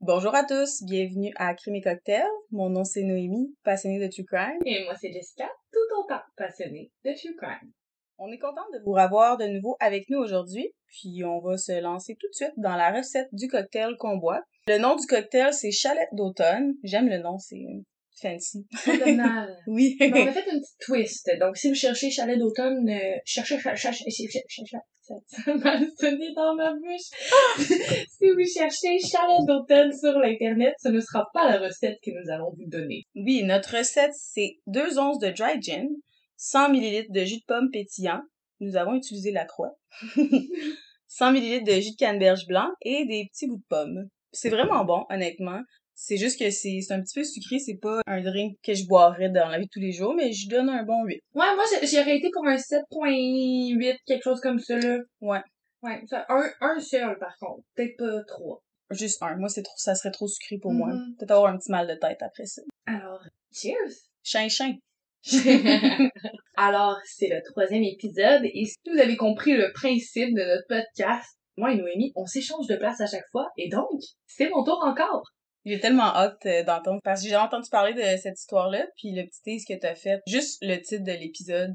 Bonjour à tous, bienvenue à Crime et Cocktail. Mon nom c'est Noémie, passionnée de True Crime. Et moi c'est Jessica, tout autant passionnée de True Crime. On est content de vous revoir de nouveau avec nous aujourd'hui, puis on va se lancer tout de suite dans la recette du cocktail qu'on boit. Le nom du cocktail c'est Chalette d'automne. J'aime le nom, c'est fancy. Oui. on a fait une petite twist. Donc si vous cherchez chalet d'automne, euh, cherchez, cherchez, cherchez, ça m'a sonné dans ma bouche. si vous cherchez chalet d'automne sur l'internet, ce ne sera pas la recette que nous allons vous donner. Oui, notre recette c'est 2 onces de dry gin, 100 ml de jus de pomme pétillant. Nous avons utilisé la croix. 100 ml de jus de canneberge blanc et des petits bouts de pomme. C'est vraiment bon, honnêtement. C'est juste que c'est un petit peu sucré, c'est pas un drink que je boirais dans la vie de tous les jours, mais je donne un bon 8. Ouais, moi j'ai été pour un 7.8, quelque chose comme ça là. Ouais. Ouais, ça, un, un seul par contre, peut-être pas trois. Juste un. Moi, c'est trop, ça serait trop sucré pour moi. Mhm. Peut-être avoir un petit mal de tête après ça. Alors, cheers! Chin chin. Alors, c'est le troisième épisode et si vous avez compris le principe de notre podcast, moi et Noémie, on s'échange de place à chaque fois et donc, c'est mon tour encore. J'ai tellement hâte euh, d'entendre parce que j'ai entendu parler de cette histoire-là, puis le petit tease que t'as fait, juste le titre de l'épisode.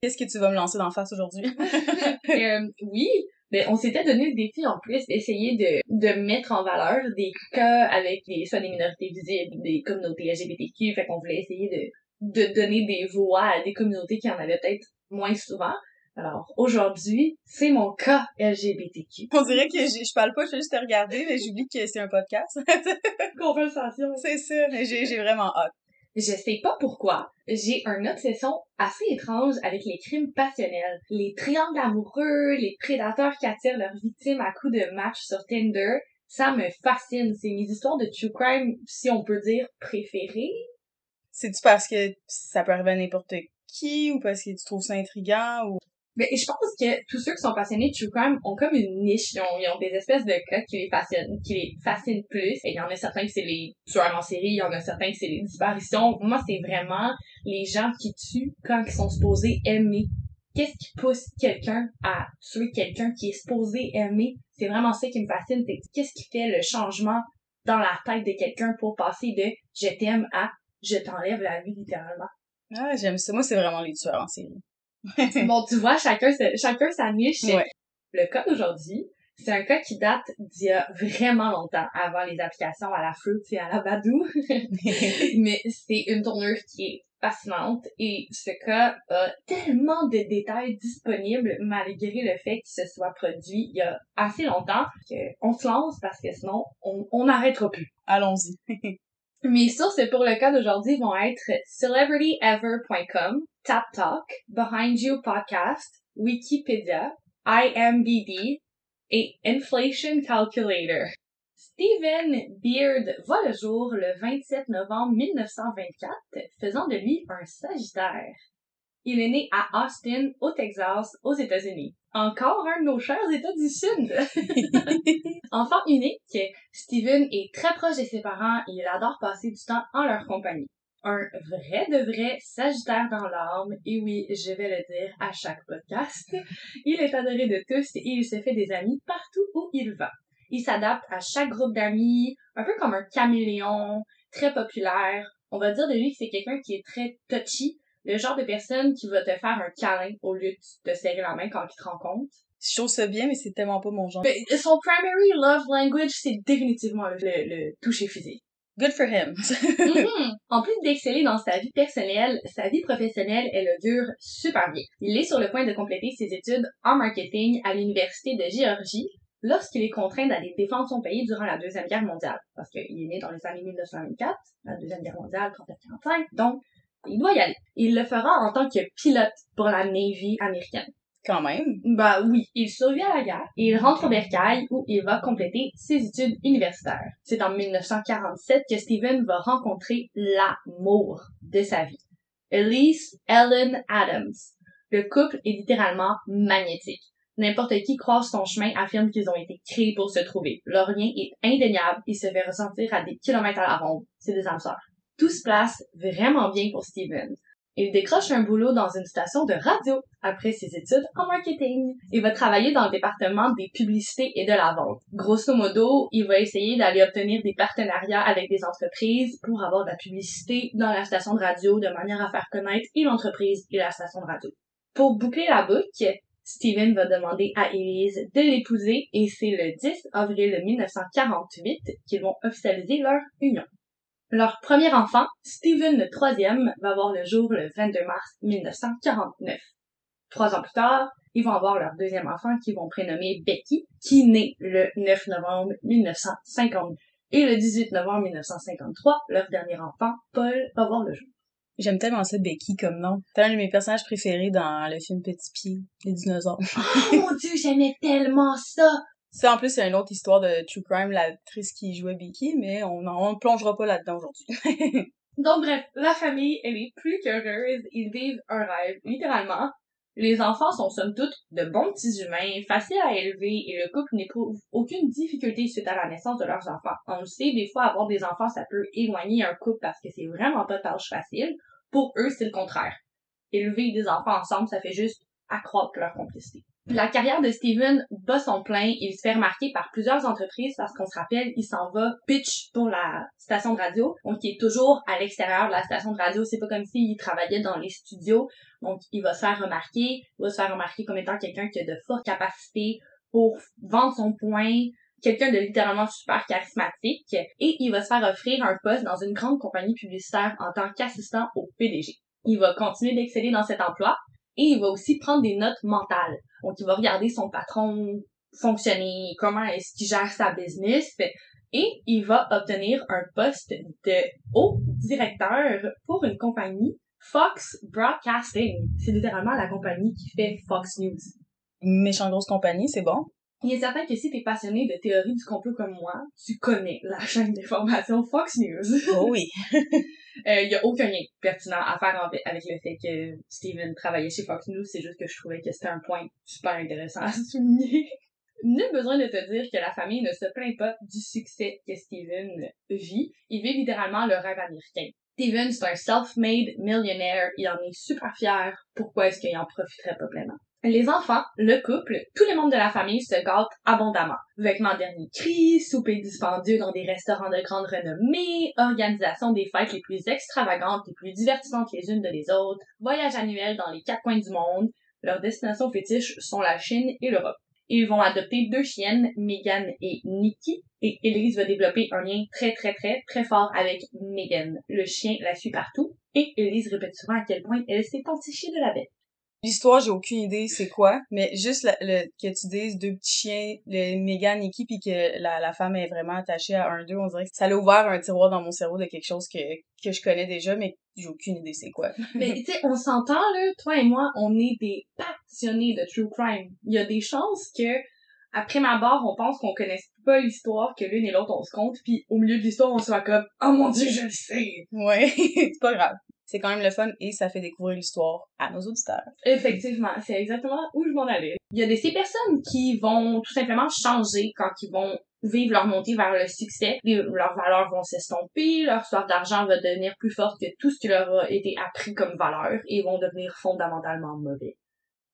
Qu'est-ce que tu vas me lancer d'en face aujourd'hui? Euh, oui, mais on s'était donné le défi en plus d'essayer de, de mettre en valeur des cas avec des, soit des minorités visibles, des communautés LGBTQ, fait qu'on voulait essayer de, de donner des voix à des communautés qui en avaient peut-être moins souvent. Alors, aujourd'hui, c'est mon cas LGBTQ. On dirait que je, je parle pas, je fais juste te regarder, mais j'oublie que c'est un podcast. Conversation. c'est ça, mais j'ai j'ai vraiment hâte. Je sais pas pourquoi, j'ai une obsession assez étrange avec les crimes passionnels. Les triangles amoureux, les prédateurs qui attirent leurs victimes à coups de match sur Tinder, ça me fascine. C'est mes histoires de true crime, si on peut dire, préférées. C'est-tu parce que ça peut arriver à n'importe qui ou parce que tu trouves ça intriguant ou... Mais je pense que tous ceux qui sont passionnés de true crime ont comme une niche, ils ont, des espèces de cas qui les qui les fascinent plus. Et il y en a certains que c'est les tueurs en série, il y en a certains que c'est les disparitions. Moi, c'est vraiment les gens qui tuent quand ils sont supposés aimer. Qu'est-ce qui pousse quelqu'un à tuer quelqu'un qui est supposé aimer? C'est vraiment ça qui me fascine. c'est Qu'est-ce qui fait le changement dans la tête de quelqu'un pour passer de je t'aime à je t'enlève la vie littéralement. Ah, j'aime ça. Moi, c'est vraiment les tueurs en série. bon, tu vois, chacun, chacun sa niche. Ouais. Le cas d'aujourd'hui, c'est un cas qui date d'il y a vraiment longtemps, avant les applications à la Fruit et à la Badoo. Mais c'est une tournure qui est fascinante et ce cas a tellement de détails disponibles malgré le fait qu'il se soit produit il y a assez longtemps qu'on se lance parce que sinon on on n'arrêtera plus. Allons-y. Mes sources pour le cas d'aujourd'hui vont être celebrityever.com, Tap Talk, Behind You Podcast, Wikipédia, IMDb et Inflation Calculator. Stephen Beard voit le jour le 27 novembre 1924, faisant de lui un Sagittaire. Il est né à Austin, au Texas, aux États-Unis. Encore un de nos chers États du Sud. Enfant unique, Steven est très proche de ses parents et il adore passer du temps en leur compagnie. Un vrai de vrai Sagittaire dans l'âme, et oui, je vais le dire à chaque podcast. Il est adoré de tous et il se fait des amis partout où il va. Il s'adapte à chaque groupe d'amis, un peu comme un caméléon, très populaire. On va dire de lui que c'est quelqu'un qui est très touchy, le genre de personne qui va te faire un câlin au lieu de te serrer la main quand il te rencontre. Je trouve ça bien, mais c'est tellement pas mon genre. Mais son primary love language, c'est définitivement le, le, le toucher physique. Good for him. Mhm. En plus d'exceller dans sa vie personnelle, sa vie professionnelle, elle le dure super bien. Il est sur le point de compléter ses études en marketing à l'Université de Géorgie lorsqu'il est contraint d'aller défendre son pays durant la Deuxième Guerre mondiale. Parce qu'il est né dans les années 1924, la Deuxième Guerre mondiale, 39-45, donc il doit y aller. Il le fera en tant que pilote pour la Navy américaine. Quand même. Bah oui, il survit à la guerre et il rentre au bercail où il va compléter ses études universitaires. C'est en 1947 que Steven va rencontrer l'amour de sa vie. Elise Ellen Adams. Le couple est littéralement magnétique. N'importe qui croise son chemin affirme qu'ils ont été créés pour se trouver. Leur lien est indéniable et se fait ressentir à des kilomètres à la ronde. C'est des âmes sœurs. Tout se place vraiment bien pour Steven. Il décroche un boulot dans une station de radio après ses études en marketing. Il va travailler dans le département des publicités et de la vente. Grosso modo, il va essayer d'aller obtenir des partenariats avec des entreprises pour avoir de la publicité dans la station de radio de manière à faire connaître et l'entreprise et la station de radio. Pour boucler la boucle, Steven va demander à Elise de l'épouser et c'est le 10 avril 1948 qu'ils vont officialiser leur union. Leur premier enfant, Stephen le troisième, va voir le jour le 22 mars 1949. Trois ans plus tard, ils vont avoir leur deuxième enfant qu'ils vont prénommer Becky, qui naît le 9 novembre 1950. Et le 18 novembre 1953, leur dernier enfant, Paul, va voir le jour. J'aime tellement ça, Becky, comme nom. C'est un de mes personnages préférés dans le film Petit Pied, les dinosaures. oh mon dieu, j'aimais tellement ça! Ça, en plus, c'est une autre histoire de True Crime, l'actrice qui jouait Becky, mais on ne plongera pas là-dedans aujourd'hui. Donc bref, la famille, elle est plus qu'heureuse. Ils vivent un rêve, littéralement. Les enfants sont somme toute de bons petits humains, faciles à élever, et le couple n'éprouve aucune difficulté suite à la naissance de leurs enfants. On le sait, des fois, avoir des enfants, ça peut éloigner un couple parce que c'est vraiment pas tâche facile. Pour eux, c'est le contraire. Élever des enfants ensemble, ça fait juste accroître leur complicité. La carrière de Steven bat son plein. Il se fait remarquer par plusieurs entreprises parce qu'on se rappelle, il s'en va pitch pour la station de radio. Donc, il est toujours à l'extérieur de la station de radio. C'est pas comme s'il travaillait dans les studios. Donc, il va se faire remarquer. Il va se faire remarquer comme étant quelqu'un qui a de fortes capacités pour vendre son point, quelqu'un de littéralement super charismatique et il va se faire offrir un poste dans une grande compagnie publicitaire en tant qu'assistant au PDG. Il va continuer d'exceller dans cet emploi et il va aussi prendre des notes mentales. Donc, il va regarder son patron fonctionner, comment est-ce qu'il gère sa business, et il va obtenir un poste de haut directeur pour une compagnie Fox Broadcasting. C'est littéralement la compagnie qui fait Fox News. Méchant grosse compagnie, c'est bon? Il est certain que si tu es passionné de théorie du complot comme moi, tu connais la chaîne d'information Fox News. Oh oui. Il euh, y a aucun lien pertinent à faire avec le fait que Steven travaillait chez Fox News, c'est juste que je trouvais que c'était un point super intéressant à souligner. Nul besoin de te dire que la famille ne se plaint pas du succès que Steven vit. Il vit littéralement le rêve américain. Steven, c'est un self-made millionnaire. Il en est super fier. Pourquoi est-ce qu'il en profiterait pas pleinement? Les enfants, le couple, tous les membres de la famille se gâtent abondamment. Vêtements dernier cri, souper dispendieux dans des restaurants de grande renommée, organisation des fêtes les plus extravagantes, les plus divertissantes les unes de les autres, voyages annuels dans les quatre coins du monde. Leurs destinations fétiches sont la Chine et l'Europe. Ils vont adopter deux chiennes, Megan et Nikki, et Elise va développer un lien très très très très fort avec Megan. Le chien la suit partout, et Elise répète souvent à quel point elle s'est entichée de la bête. L'histoire, j'ai aucune idée c'est quoi, mais juste le, que tu dises deux petits chiens, le Megan Nikki, puis que la, la femme est vraiment attachée à un d'eux, on dirait que ça a ouvert un tiroir dans mon cerveau de quelque chose que, que je connais déjà, mais j'ai aucune idée c'est quoi. mais tu sais, on s'entend là, toi et moi, on est des passionnés de true crime. Il y a des chances que après ma barre, on pense qu'on connaisse pas l'histoire, que l'une et l'autre on se compte, puis au milieu de l'histoire, on soit comme « Oh mon dieu, je le sais! » Ouais, c'est pas grave c'est quand même le fun et ça fait découvrir l'histoire à nos auditeurs. Effectivement, c'est exactement où je m'en allais. Il y a des ces personnes qui vont tout simplement changer quand ils vont vivre leur montée vers le succès. leurs valeurs vont s'estomper, leur soif d'argent va devenir plus forte que tout ce qui leur a été appris comme valeur et vont devenir fondamentalement mauvais.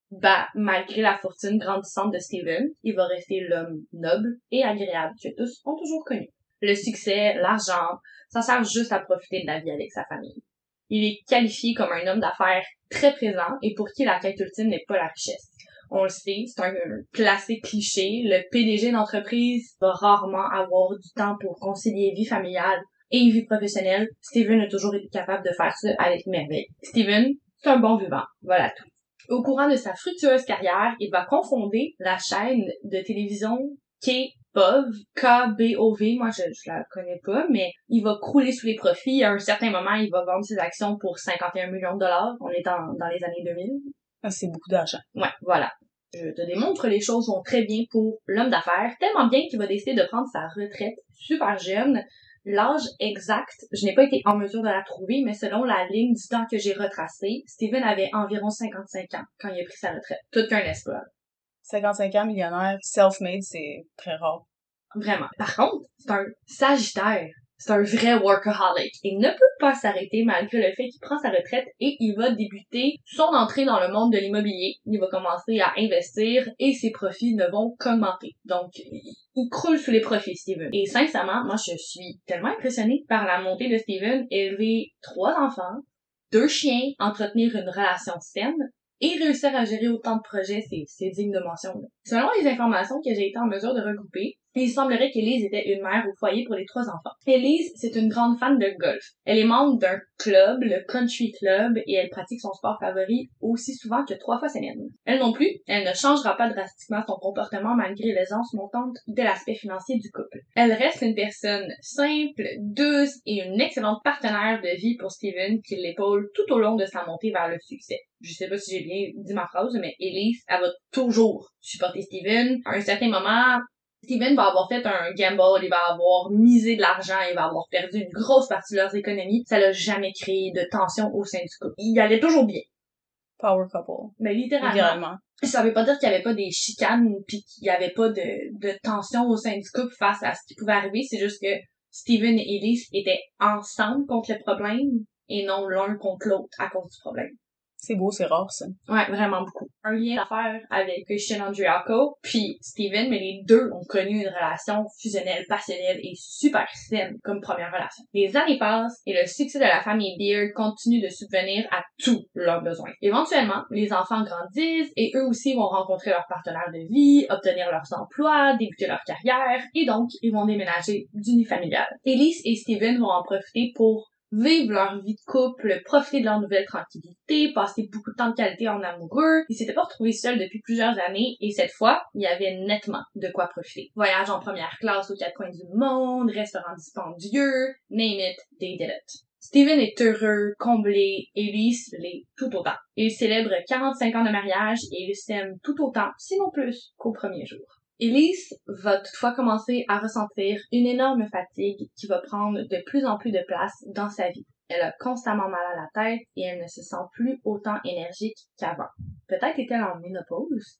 Bah, malgré la fortune grandissante de Steven, il va rester l'homme noble et agréable que tous ont toujours connu. Le succès, l'argent, ça sert juste à profiter de la vie avec sa famille. Il est qualifié comme un homme d'affaires très présent et pour qui la quête ultime n'est pas la richesse. On le sait, c'est un classique cliché. Le PDG d'entreprise va rarement avoir du temps pour concilier vie familiale et vie professionnelle. Steven a toujours été capable de faire ça avec merveille. Steven, c'est un bon vivant. Voilà tout. Au courant de sa fructueuse carrière, il va confonder la chaîne de télévision K BOV, K-B-O-V, moi je, je la connais pas, mais il va crouler sous les profits. À un certain moment, il va vendre ses actions pour 51 millions de dollars. On est dans, dans les années 2000. Ah, c'est beaucoup d'argent. Ouais, voilà. Je te démontre, les choses vont très bien pour l'homme d'affaires, tellement bien qu'il va décider de prendre sa retraite super jeune. L'âge exact, je n'ai pas été en mesure de la trouver, mais selon la ligne du temps que j'ai retracé, Steven avait environ 55 ans quand il a pris sa retraite. Tout qu'un espoir. 55 ans millionnaire, self-made, c'est très rare. Vraiment. Par contre, c'est un sagittaire. C'est un vrai workaholic. Il ne peut pas s'arrêter malgré le fait qu'il prend sa retraite et il va débuter son entrée dans le monde de l'immobilier. Il va commencer à investir et ses profits ne vont qu'augmenter. Donc, il croule sous les profits, Steven. Et sincèrement, moi, je suis tellement impressionnée par la montée de Steven, élever trois enfants, deux chiens, entretenir une relation saine, et réussir à gérer autant de projets, c'est digne de mention. Selon les informations que j'ai été en mesure de regrouper, il semblerait qu'Elise était une mère au foyer pour les trois enfants. Elise, c'est une grande fan de golf. Elle est membre d'un club, le Country Club, et elle pratique son sport favori aussi souvent que trois fois semaine. Elle non plus, elle ne changera pas drastiquement son comportement malgré l'aisance montante de l'aspect financier du couple. Elle reste une personne simple, douce et une excellente partenaire de vie pour Steven qui l'épaule tout au long de sa montée vers le succès. Je sais pas si j'ai bien dit ma phrase, mais Elise, elle va toujours supporter Steven. À un certain moment, Steven va avoir fait un gamble, il va avoir misé de l'argent, il va avoir perdu une grosse partie de leurs économies. Ça l'a jamais créé de tension au sein du couple. Il allait toujours bien. Power couple. Mais littéralement. Ça veut pas dire qu'il y avait pas des chicanes puis qu'il y avait pas de, de tension au sein du couple face à ce qui pouvait arriver. C'est juste que Steven et Elise étaient ensemble contre le problème et non l'un contre l'autre à cause du problème. C'est beau, c'est rare, ça. Ouais, vraiment beaucoup. Un lien d'affaires avec Christian Andriaco, puis Steven, mais les deux ont connu une relation fusionnelle, passionnelle et super saine comme première relation. Les années passent et le succès de la famille Beard continue de subvenir à tous leurs besoins. Éventuellement, les enfants grandissent et eux aussi vont rencontrer leur partenaire de vie, obtenir leurs emplois, débuter leur carrière et donc ils vont déménager d'unifamilial. Elise et Steven vont en profiter pour vivre leur vie de couple, profiter de leur nouvelle tranquillité, passer beaucoup de temps de qualité en amoureux. Ils s'étaient pas retrouvés seuls depuis plusieurs années et cette fois, il y avait nettement de quoi profiter. Voyage en première classe aux quatre coins du monde, restaurant dispendieux, name it, they did it. Steven est heureux, comblé, Elise l'est tout autant. Ils célèbrent 45 ans de mariage et ils s'aiment tout autant, sinon plus, qu'au premier jour. Elise va toutefois commencer à ressentir une énorme fatigue qui va prendre de plus en plus de place dans sa vie. Elle a constamment mal à la tête et elle ne se sent plus autant énergique qu'avant. Peut-être est-elle en ménopause?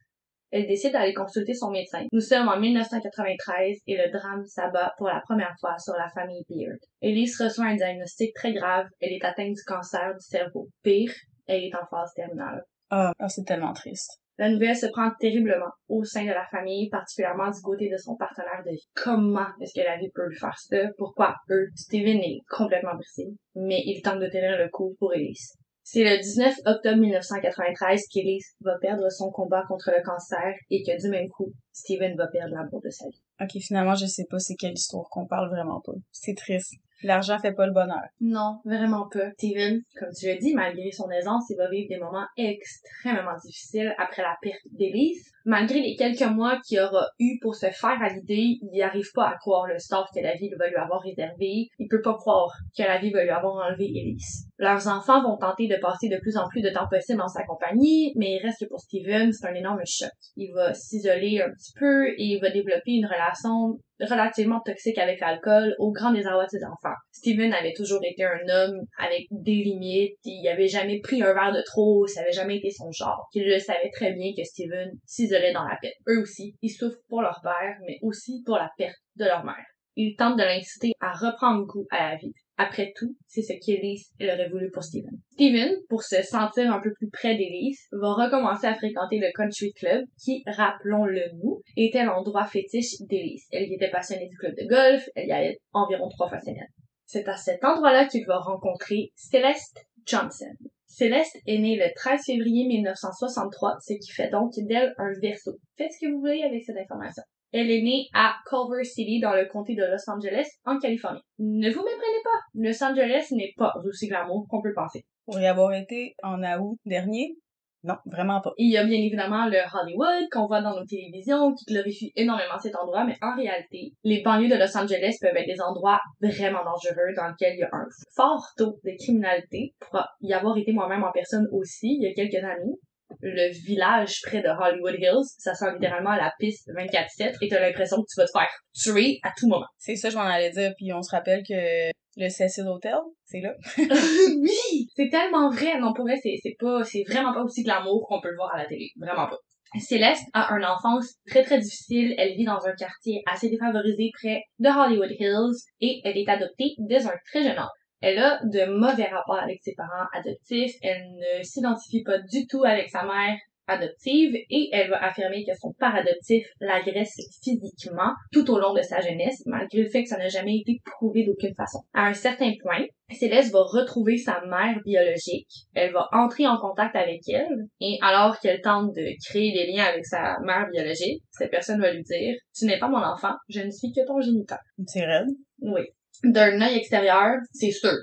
Elle décide d'aller consulter son médecin. Nous sommes en 1993 et le drame s'abat pour la première fois sur la famille Beard. Elise reçoit un diagnostic très grave. Elle est atteinte du cancer du cerveau. Pire, elle est en phase terminale. Oh, c'est tellement triste. La nouvelle se prend terriblement au sein de la famille, particulièrement du côté de son partenaire de vie. Comment est-ce que la vie peut faire ça? Pourquoi eux? Steven est complètement brisé, mais il tente de tenir le coup pour Elise. C'est le 19 octobre 1993 qu'Elise va perdre son combat contre le cancer et que du même coup, Steven va perdre l'amour de sa vie. Ok, finalement, je sais pas c'est quelle histoire qu'on parle vraiment pas. C'est triste. L'argent fait pas le bonheur. Non, vraiment pas. Steven, comme tu l'as dit, malgré son aisance, il va vivre des moments extrêmement difficiles après la perte d'Elise. Malgré les quelques mois qu'il aura eu pour se faire à l'idée, il n'y arrive pas à croire le sort que la vie va lui avoir réservé. Il peut pas croire que la vie va lui avoir enlevé Elise. Leurs enfants vont tenter de passer de plus en plus de temps possible dans sa compagnie, mais il reste que pour Steven, c'est un énorme choc. Il va s'isoler un petit peu et il va développer une relation relativement toxique avec l'alcool au grand désarroi de ses enfants. Steven avait toujours été un homme avec des limites, il avait jamais pris un verre de trop, ça avait jamais été son genre. Il le savait très bien que Steven s'isolait dans la paix. Eux aussi, ils souffrent pour leur père, mais aussi pour la perte de leur mère. Ils tentent de l'inciter à reprendre goût à la vie. Après tout, c'est ce qu'Elise aurait voulu pour Steven. Steven, pour se sentir un peu plus près d'Elise, va recommencer à fréquenter le Country Club, qui, rappelons-le nous, était l'endroit fétiche d'Elise. Elle y était passionnée du club de golf, elle y allait environ trois fois semaine. C'est à cet endroit-là qu'il va rencontrer Celeste Johnson. Céleste est née le 13 février 1963, ce qui fait donc d'elle un verso. Faites ce que vous voulez avec cette information. Elle est née à Culver City dans le comté de Los Angeles, en Californie. Ne vous méprenez pas, Los Angeles n'est pas aussi glamour qu'on peut penser. Pour y avoir été en août dernier, non, vraiment pas. Il y a bien évidemment le Hollywood qu'on voit dans nos télévisions qui glorifie énormément cet endroit, mais en réalité, les banlieues de Los Angeles peuvent être des endroits vraiment dangereux dans lesquels il y a un fort taux de criminalité. Pour y avoir été moi-même en personne aussi il y a quelques années, le village près de Hollywood Hills, ça sent littéralement la piste 24-7 et t'as l'impression que tu vas te faire tuer à tout moment. C'est ça, je m'en allais dire, puis on se rappelle que le Cecil Hotel, c'est là. oui! C'est tellement vrai! Non, pour vrai, c'est, c'est pas, c'est vraiment pas aussi glamour qu'on peut le voir à la télé. Vraiment pas. Céleste a une enfance très très difficile. Elle vit dans un quartier assez défavorisé près de Hollywood Hills et elle est adoptée dès un très jeune âge. Elle a de mauvais rapports avec ses parents adoptifs. Elle ne s'identifie pas du tout avec sa mère adoptive et elle va affirmer que son père adoptif l'agresse physiquement tout au long de sa jeunesse, malgré le fait que ça n'a jamais été prouvé d'aucune façon. À un certain point, Céleste va retrouver sa mère biologique. Elle va entrer en contact avec elle et alors qu'elle tente de créer des liens avec sa mère biologique, cette personne va lui dire "Tu n'es pas mon enfant, je ne suis que ton géniteur." C'est raide. Oui. D'un œil extérieur, c'est sûr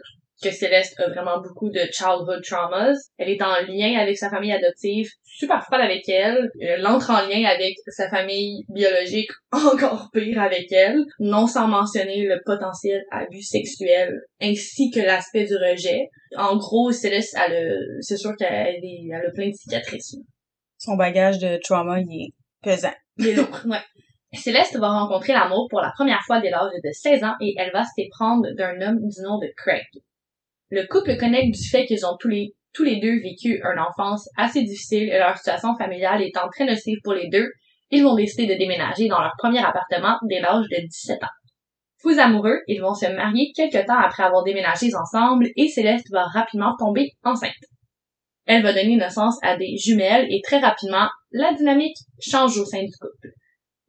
que Céleste a vraiment beaucoup de childhood traumas. Elle est en lien avec sa famille adoptive, super froide avec elle. Elle entre en lien avec sa famille biologique, encore pire avec elle. Non sans mentionner le potentiel abus sexuel ainsi que l'aspect du rejet. En gros, Céleste, c'est sûr qu'elle est- elle a plein de cicatrices. Son bagage de trauma, il est pesant. Il est lourd, ouais. Céleste va rencontrer l'amour pour la première fois dès l'âge de 16 ans et elle va se prendre d'un homme du nom de Craig. Le couple connecte du fait qu'ils ont tous les, tous les deux vécu une enfance assez difficile et leur situation familiale étant très nocive pour les deux, ils vont décider de déménager dans leur premier appartement dès l'âge de 17 ans. Fous amoureux, ils vont se marier quelques temps après avoir déménagé ensemble et Céleste va rapidement tomber enceinte. Elle va donner naissance à des jumelles et très rapidement, la dynamique change au sein du couple.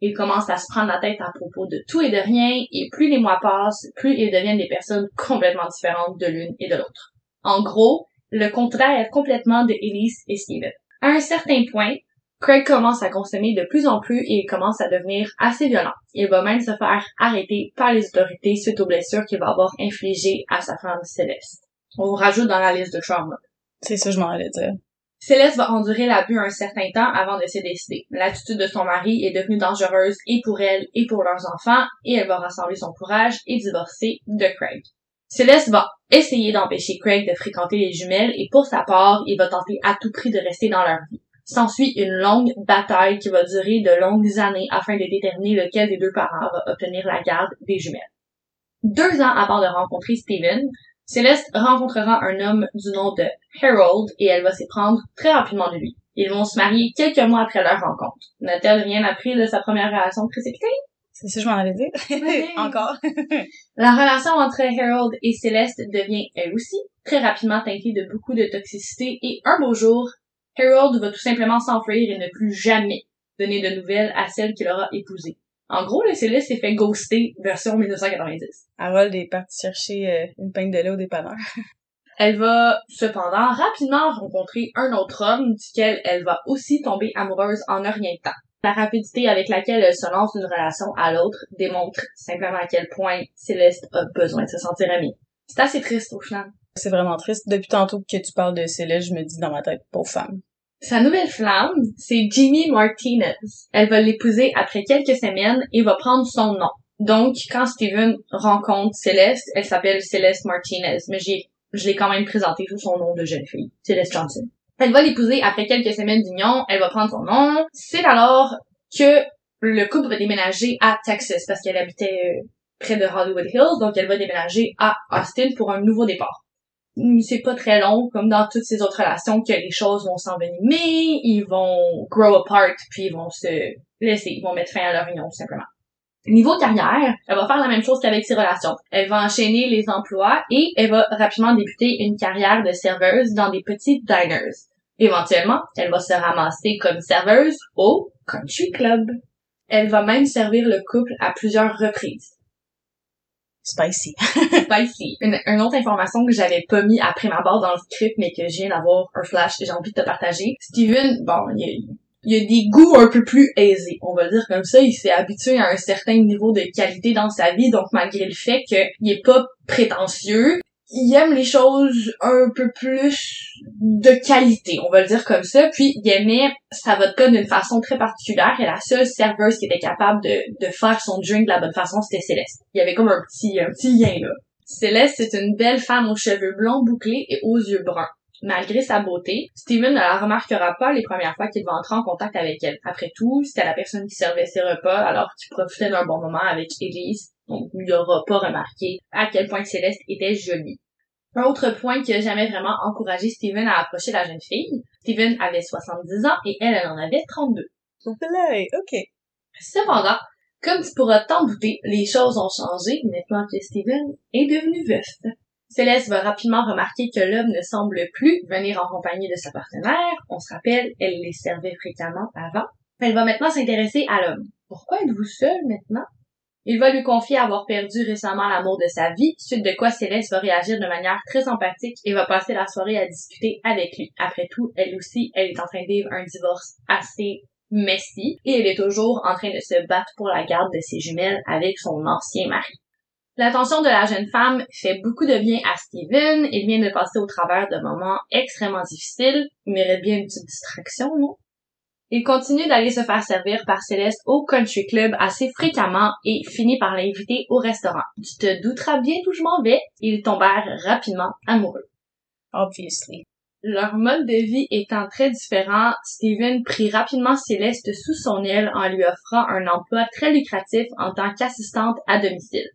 Ils commencent à se prendre la tête à propos de tout et de rien, et plus les mois passent, plus ils deviennent des personnes complètement différentes de l'une et de l'autre. En gros, le contraire complètement de Elise et Steven. À un certain point, Craig commence à consommer de plus en plus et il commence à devenir assez violent. Il va même se faire arrêter par les autorités suite aux blessures qu'il va avoir infligées à sa femme Céleste. On rajoute dans la liste de trauma. C'est ça, je m'en allais dire. Céleste va endurer l'abus un certain temps avant de se décider. L'attitude de son mari est devenue dangereuse et pour elle et pour leurs enfants et elle va rassembler son courage et divorcer de Craig. Céleste va essayer d'empêcher Craig de fréquenter les jumelles et pour sa part, il va tenter à tout prix de rester dans leur vie. S'ensuit une longue bataille qui va durer de longues années afin de déterminer lequel des deux parents va obtenir la garde des jumelles. Deux ans avant de rencontrer Steven, Céleste rencontrera un homme du nom de Harold et elle va s'y prendre très rapidement de lui. Ils vont se marier quelques mois après leur rencontre. N'a-t-elle rien appris de sa première relation précipitée? C'est ça, que je m'en dire. Ouais. Encore. La relation entre Harold et Céleste devient, elle aussi, très rapidement teintée de beaucoup de toxicité et un beau jour, Harold va tout simplement s'enfuir et ne plus jamais donner de nouvelles à celle qu'il aura épousée. En gros, le Céleste s'est fait ghoster version 1990. Harold est parti chercher euh, une pinte de lait au dépanneur. Elle va cependant rapidement rencontrer un autre homme duquel elle va aussi tomber amoureuse en un rien de temps. La rapidité avec laquelle elle se lance d'une relation à l'autre démontre simplement à quel point Céleste a besoin de se sentir amie. C'est assez triste au final. C'est vraiment triste. Depuis tantôt que tu parles de Céleste, je me dis dans ma tête, pauvre femme. Sa nouvelle flamme, c'est Jimmy Martinez. Elle va l'épouser après quelques semaines et va prendre son nom. Donc, quand Steven rencontre Céleste, elle s'appelle Céleste Martinez, mais j'ai, je l'ai quand même présenté sous son nom de jeune fille, Céleste Johnson. Elle va l'épouser après quelques semaines d'union, elle va prendre son nom. C'est alors que le couple va déménager à Texas parce qu'elle habitait euh, près de Hollywood Hills, donc elle va déménager à Austin pour un nouveau départ. C'est pas très long, comme dans toutes ces autres relations, que les choses vont s'envenimer, ils vont grow apart, puis ils vont se laisser, ils vont mettre fin à leur union, simplement. Niveau carrière, elle va faire la même chose qu'avec ses relations. Elle va enchaîner les emplois et elle va rapidement débuter une carrière de serveuse dans des petits diners. Éventuellement, elle va se ramasser comme serveuse au country club. Elle va même servir le couple à plusieurs reprises. Spicy. Spicy. Une, autre information que j'avais pas mis après ma barre dans le script, mais que viens d'avoir un flash que j'ai envie de te partager. Steven, bon, il a, a des goûts un peu plus aisés, on va le dire comme ça. Il s'est habitué à un certain niveau de qualité dans sa vie, donc malgré le fait qu'il est pas prétentieux, il aime les choses un peu plus de qualité, on va le dire comme ça. Puis il aimait sa vodka d'une façon très particulière et la seule serveuse qui était capable de, faire son drink de la bonne façon, c'était Céleste. Il y avait comme un petit, un petit lien là. Céleste, c'est une belle femme aux cheveux blonds bouclés et aux yeux bruns. Malgré sa beauté, Steven ne la remarquera pas les premières fois qu'il va entrer en contact avec elle. Après tout, c'était la personne qui servait ses repas alors qu'il profitait d'un bon moment avec Elise, donc il n'aura pas remarqué à quel point Céleste était jolie. Un autre point qui a jamais vraiment encouragé Steven à approcher la jeune fille. Steven avait 70 ans et elle, elle en avait 32. ok. Cependant, comme tu pourras t'en douter, les choses ont changé maintenant que Steven est devenu veuf. Céleste va rapidement remarquer que l'homme ne semble plus venir en compagnie de sa partenaire. On se rappelle, elle les servait fréquemment avant. Elle va maintenant s'intéresser à l'homme. Pourquoi êtes-vous seul maintenant? Il va lui confier avoir perdu récemment l'amour de sa vie, suite de quoi Céleste va réagir de manière très empathique et va passer la soirée à discuter avec lui. Après tout, elle aussi, elle est en train de vivre un divorce assez messy et elle est toujours en train de se battre pour la garde de ses jumelles avec son ancien mari. L'attention de la jeune femme fait beaucoup de bien à Steven. Il vient de passer au travers de moments extrêmement difficiles. Il mérite bien une petite distraction, non? Il continue d'aller se faire servir par Céleste au country club assez fréquemment et finit par l'inviter au restaurant. Tu te douteras bien d'où je m'en vais. Ils tombèrent rapidement amoureux. Obviously. Leur mode de vie étant très différent, Steven prit rapidement Céleste sous son aile en lui offrant un emploi très lucratif en tant qu'assistante à domicile.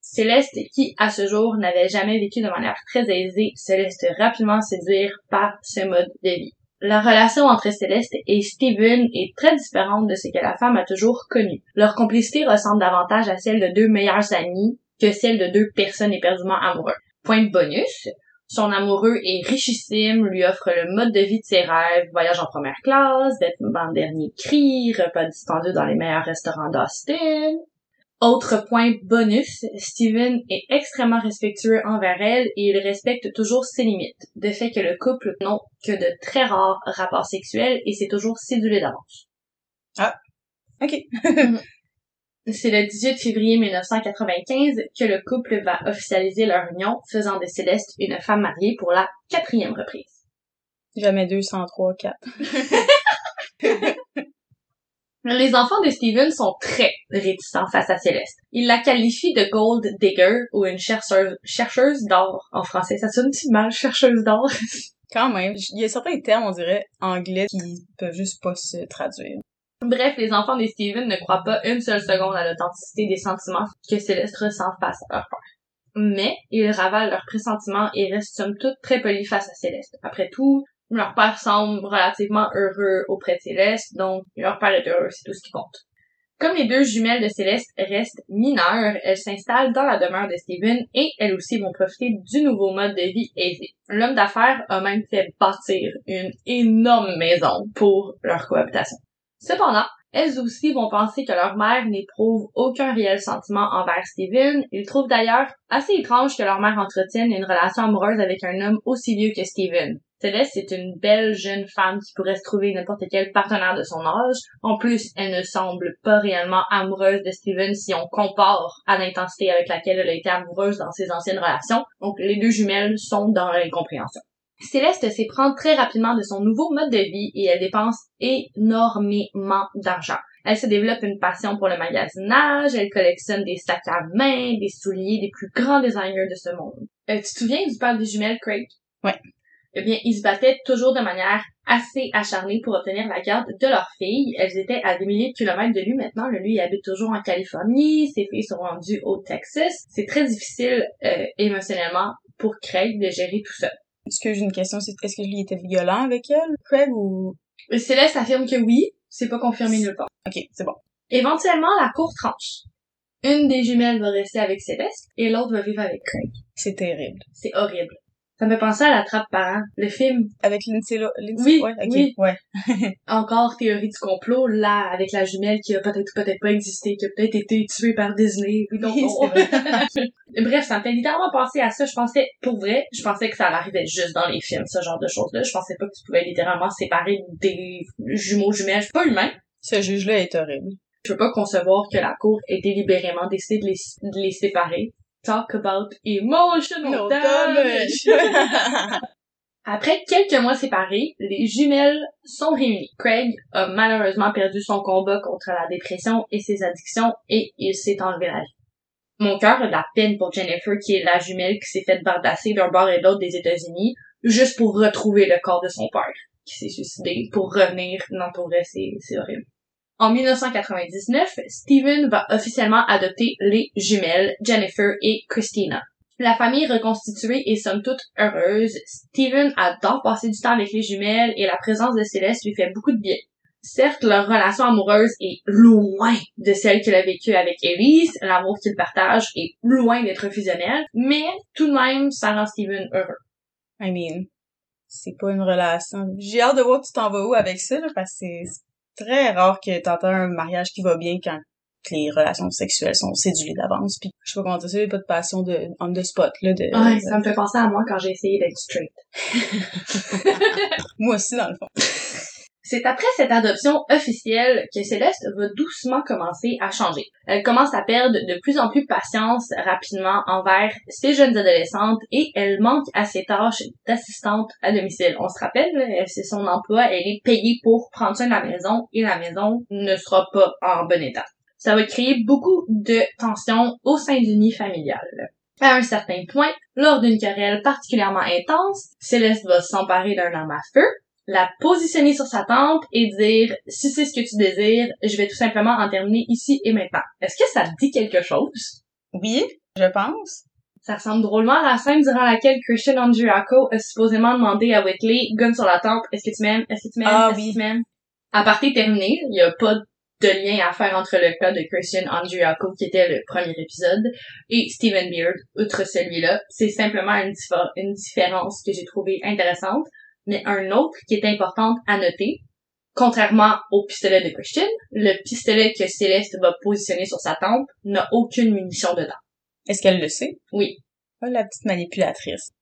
Céleste, qui à ce jour n'avait jamais vécu de manière très aisée, se laisse rapidement séduire par ce mode de vie. La relation entre Céleste et Steven est très différente de ce que la femme a toujours connu. Leur complicité ressemble davantage à celle de deux meilleures amies que celle de deux personnes éperdument amoureuses. Point de bonus, son amoureux est richissime, lui offre le mode de vie de ses rêves, voyage en première classe, vêtements en dernier cri, repas dispendieux dans les meilleurs restaurants d'Austin, autre point bonus, Steven est extrêmement respectueux envers elle et il respecte toujours ses limites, de fait que le couple n'ont que de très rares rapports sexuels et c'est toujours cédulé d'avance. Ah, ok. c'est le 18 février 1995 que le couple va officialiser leur union, faisant de Céleste une femme mariée pour la quatrième reprise. Jamais deux sans trois, quatre. Les enfants de Steven sont très réticents face à Céleste. Ils la qualifient de gold digger ou une chercheuse, chercheuse d'or en français. Ça sonne-tu mal, chercheuse d'or? Quand même. Il y a certains termes, on dirait, anglais qui peuvent juste pas se traduire. Bref, les enfants de Steven ne croient pas une seule seconde à l'authenticité des sentiments que Céleste ressent face à leur père. Mais ils ravalent leurs pressentiments et restent somme toute très polis face à Céleste. Après tout, leur père semble relativement heureux auprès de Céleste, donc leur père est heureux, c'est tout ce qui compte. Comme les deux jumelles de Céleste restent mineures, elles s'installent dans la demeure de Steven et elles aussi vont profiter du nouveau mode de vie aisé. L'homme d'affaires a même fait bâtir une énorme maison pour leur cohabitation. Cependant, elles aussi vont penser que leur mère n'éprouve aucun réel sentiment envers Steven. Ils trouvent d'ailleurs assez étrange que leur mère entretienne une relation amoureuse avec un homme aussi vieux que Steven. Céleste est une belle jeune femme qui pourrait se trouver n'importe quel partenaire de son âge. En plus, elle ne semble pas réellement amoureuse de Steven si on compare à l'intensité avec laquelle elle a été amoureuse dans ses anciennes relations. Donc les deux jumelles sont dans l'incompréhension. Céleste s'éprend très rapidement de son nouveau mode de vie et elle dépense énormément d'argent. Elle se développe une passion pour le magasinage, elle collectionne des sacs à main, des souliers des plus grands designers de ce monde. Euh, tu te souviens du père des jumelles, Craig? Ouais eh bien, ils se battaient toujours de manière assez acharnée pour obtenir la garde de leur fille. Elles étaient à des milliers de kilomètres de lui maintenant. lui, il habite toujours en Californie. Ses filles sont rendues au Texas. C'est très difficile euh, émotionnellement pour Craig de gérer tout ça. Est-ce que j'ai une question? Est-ce que lui était violent avec elle, Craig, ou... Céleste affirme que oui. C'est pas confirmé nulle part. Ok, c'est bon. Éventuellement, la cour tranche. Une des jumelles va rester avec Céleste et l'autre va vivre avec Craig. C'est terrible. C'est horrible. Ça me fait penser à la trappe parent, le film. Avec Lindsay, Lindsay Oui, ouais, oui. ouais. Encore théorie du complot, là, avec la jumelle qui a peut-être peut-être pas existé, qui a peut-être été tuée par Disney. Oui, donc, Bref, ça me fait littéralement penser à ça. Je pensais, pour vrai, je pensais que ça arrivait juste dans les films, ce genre de choses-là. Je pensais pas que tu pouvais littéralement séparer des jumeaux jumelles. Je suis pas humain. Ce juge-là est horrible. Je peux pas concevoir que la cour ait délibérément décidé de les, de les séparer talk about emotional damage. Après quelques mois séparés, les jumelles sont réunies. Craig a malheureusement perdu son combat contre la dépression et ses addictions et il s'est enlevé la vie. Mon cœur a de la peine pour Jennifer qui est la jumelle qui s'est faite bardasser d'un bord et de l'autre des États-Unis juste pour retrouver le corps de son père qui s'est suicidé pour revenir. Non, pour vrai, c'est horrible. En 1999, Steven va officiellement adopter les jumelles Jennifer et Christina. La famille reconstituée est somme toute heureuse. Steven adore passer du temps avec les jumelles et la présence de Céleste lui fait beaucoup de bien. Certes, leur relation amoureuse est loin de celle qu'il a vécue avec Elise, l'amour qu'ils partagent est loin d'être fusionnel, mais tout de même, ça rend Steven heureux. I mean, c'est pas une relation. J'ai hâte de voir tu t'en vas où avec ça, là, parce que très rare que t'entends un mariage qui va bien quand les relations sexuelles sont cédulées d'avance. Puis je sais pas comment dire ça, pas de passion de on the spot là. De, Ouais, ça me fait penser à moi quand j'ai essayé d'être straight. Moi aussi dans le fond. C'est après cette adoption officielle que Céleste va doucement commencer à changer. Elle commence à perdre de plus en plus patience rapidement envers ses jeunes adolescentes et elle manque à ses tâches d'assistante à domicile. On se rappelle, c'est son emploi, elle est payée pour prendre soin de la maison et la maison ne sera pas en bon état. Ça va créer beaucoup de tensions au sein du nid familial. À un certain point, lors d'une querelle particulièrement intense, Céleste va s'emparer d'un arme à feu, la positionner sur sa tempe et dire si c'est ce que tu désires, je vais tout simplement en terminer ici et maintenant. Est-ce que ça dit quelque chose? Oui, je pense. Ça ressemble drôlement à la scène durant laquelle Christian Andriaco a supposément demandé à Whitley, gun sur la tempe, est-ce que tu m'aimes? Est-ce que tu m'aimes? Ah Est-ce oui. que tu m'aimes? À partir terminé, il n'y a pas de lien à faire entre le cas de Christian Andriaco, qui était le premier épisode, et Stephen Beard, outre celui-là. C'est simplement une, une différence que j'ai trouvée intéressante, mais un autre qui est importante à noter. Contrairement au pistolet de Christian, le pistolet que Céleste va positionner sur sa tempe n'a aucune munition dedans. Est-ce qu'elle le sait? Oui, Oh, la petite manipulatrice.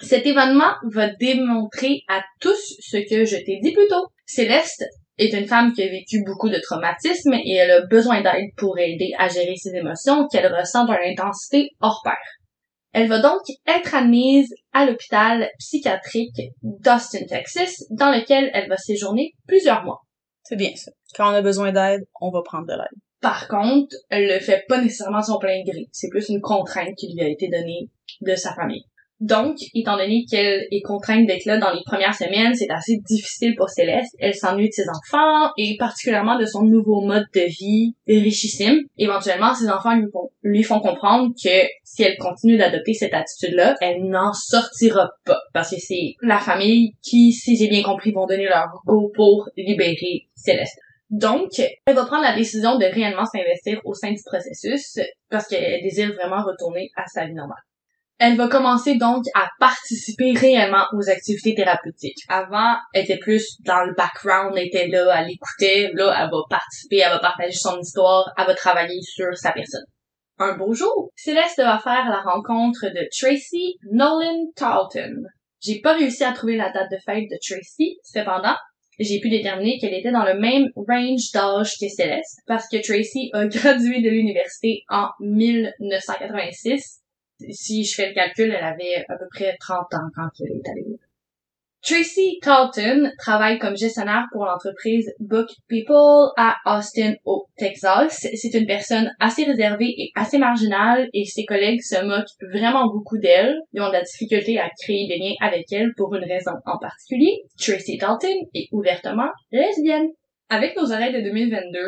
Cet événement va démontrer à tous ce que je t'ai dit plus tôt. Céleste est une femme qui a vécu beaucoup de traumatismes et elle a besoin d'aide pour aider à gérer ses émotions qu'elle ressent d'une intensité hors pair. Elle va donc être admise à l'hôpital psychiatrique d'Austin, Texas, dans lequel elle va séjourner plusieurs mois. C'est bien ça. Quand on a besoin d'aide, on va prendre de l'aide. Par contre, elle le fait pas nécessairement de son plein gré. C'est plus une contrainte qui lui a été donnée de sa famille. Donc, étant donné qu'elle est contrainte d'être là dans les premières semaines, c'est assez difficile pour Céleste. Elle s'ennuie de ses enfants et particulièrement de son nouveau mode de vie richissime. Éventuellement, ses enfants lui font, comprendre que si elle continue d'adopter cette attitude-là, elle n'en sortira pas. Parce que c'est la famille qui, si j'ai bien compris, vont donner leur go pour libérer Céleste. Donc, elle va prendre la décision de réellement s'investir au sein du processus parce qu'elle désire vraiment retourner à sa vie normale. Elle va commencer donc à participer réellement aux activités thérapeutiques. Avant, elle était plus dans le background, elle était là, elle écoutait. Là, elle va participer, elle va partager son histoire, elle va travailler sur sa personne. Un beau jour, Céleste va faire la rencontre de Tracy Nolan Tarleton. J'ai pas réussi à trouver la date de fête de Tracy, cependant, j'ai pu déterminer qu'elle était dans le même range d'âge que Céleste, parce que Tracy a gradué de l'université en 1986. Si je fais le calcul, elle avait à peu près 30 ans quand elle est allée. Tracy Talton travaille comme gestionnaire pour l'entreprise Book People à Austin, au Texas. C'est une personne assez réservée et assez marginale et ses collègues se moquent vraiment beaucoup d'elle. Ils ont de la difficulté à créer des liens avec elle pour une raison en particulier. Tracy Talton est ouvertement lesbienne. Avec nos oreilles de 2022,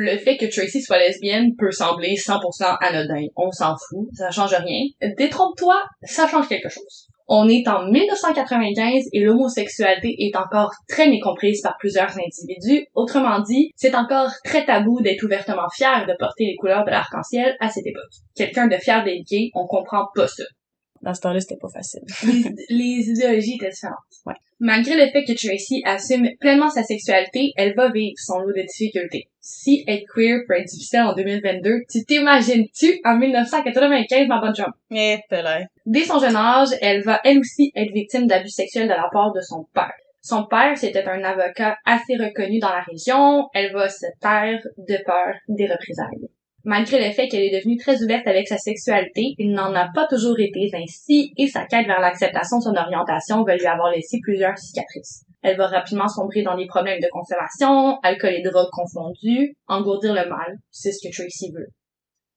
le fait que Tracy soit lesbienne peut sembler 100% anodin. On s'en fout, ça change rien. Détrompe-toi, ça change quelque chose. On est en 1995 et l'homosexualité est encore très mécomprise par plusieurs individus. Autrement dit, c'est encore très tabou d'être ouvertement fier de porter les couleurs de l'arc-en-ciel à cette époque. Quelqu'un de fier d'être gay, on comprend pas ça. Dans ce temps-là, c'était pas facile. Les, les idéologies étaient différentes. Ouais. Malgré le fait que Tracy assume pleinement sa sexualité, elle va vivre son lot de difficultés. Si être queer peut être difficile en 2022, tu t'imagines-tu en 1995, ma bonne chum? Eh, Dès son jeune âge, elle va elle aussi être victime d'abus sexuels de la part de son père. Son père, c'était un avocat assez reconnu dans la région. Elle va se taire de peur des représailles. Malgré le fait qu'elle est devenue très ouverte avec sa sexualité, il n'en a pas toujours été ainsi et sa quête vers l'acceptation de son orientation va lui avoir laissé plusieurs cicatrices. Elle va rapidement sombrer dans des problèmes de consommation, alcool et drogue confondus, engourdir le mal, c'est ce que Tracy veut.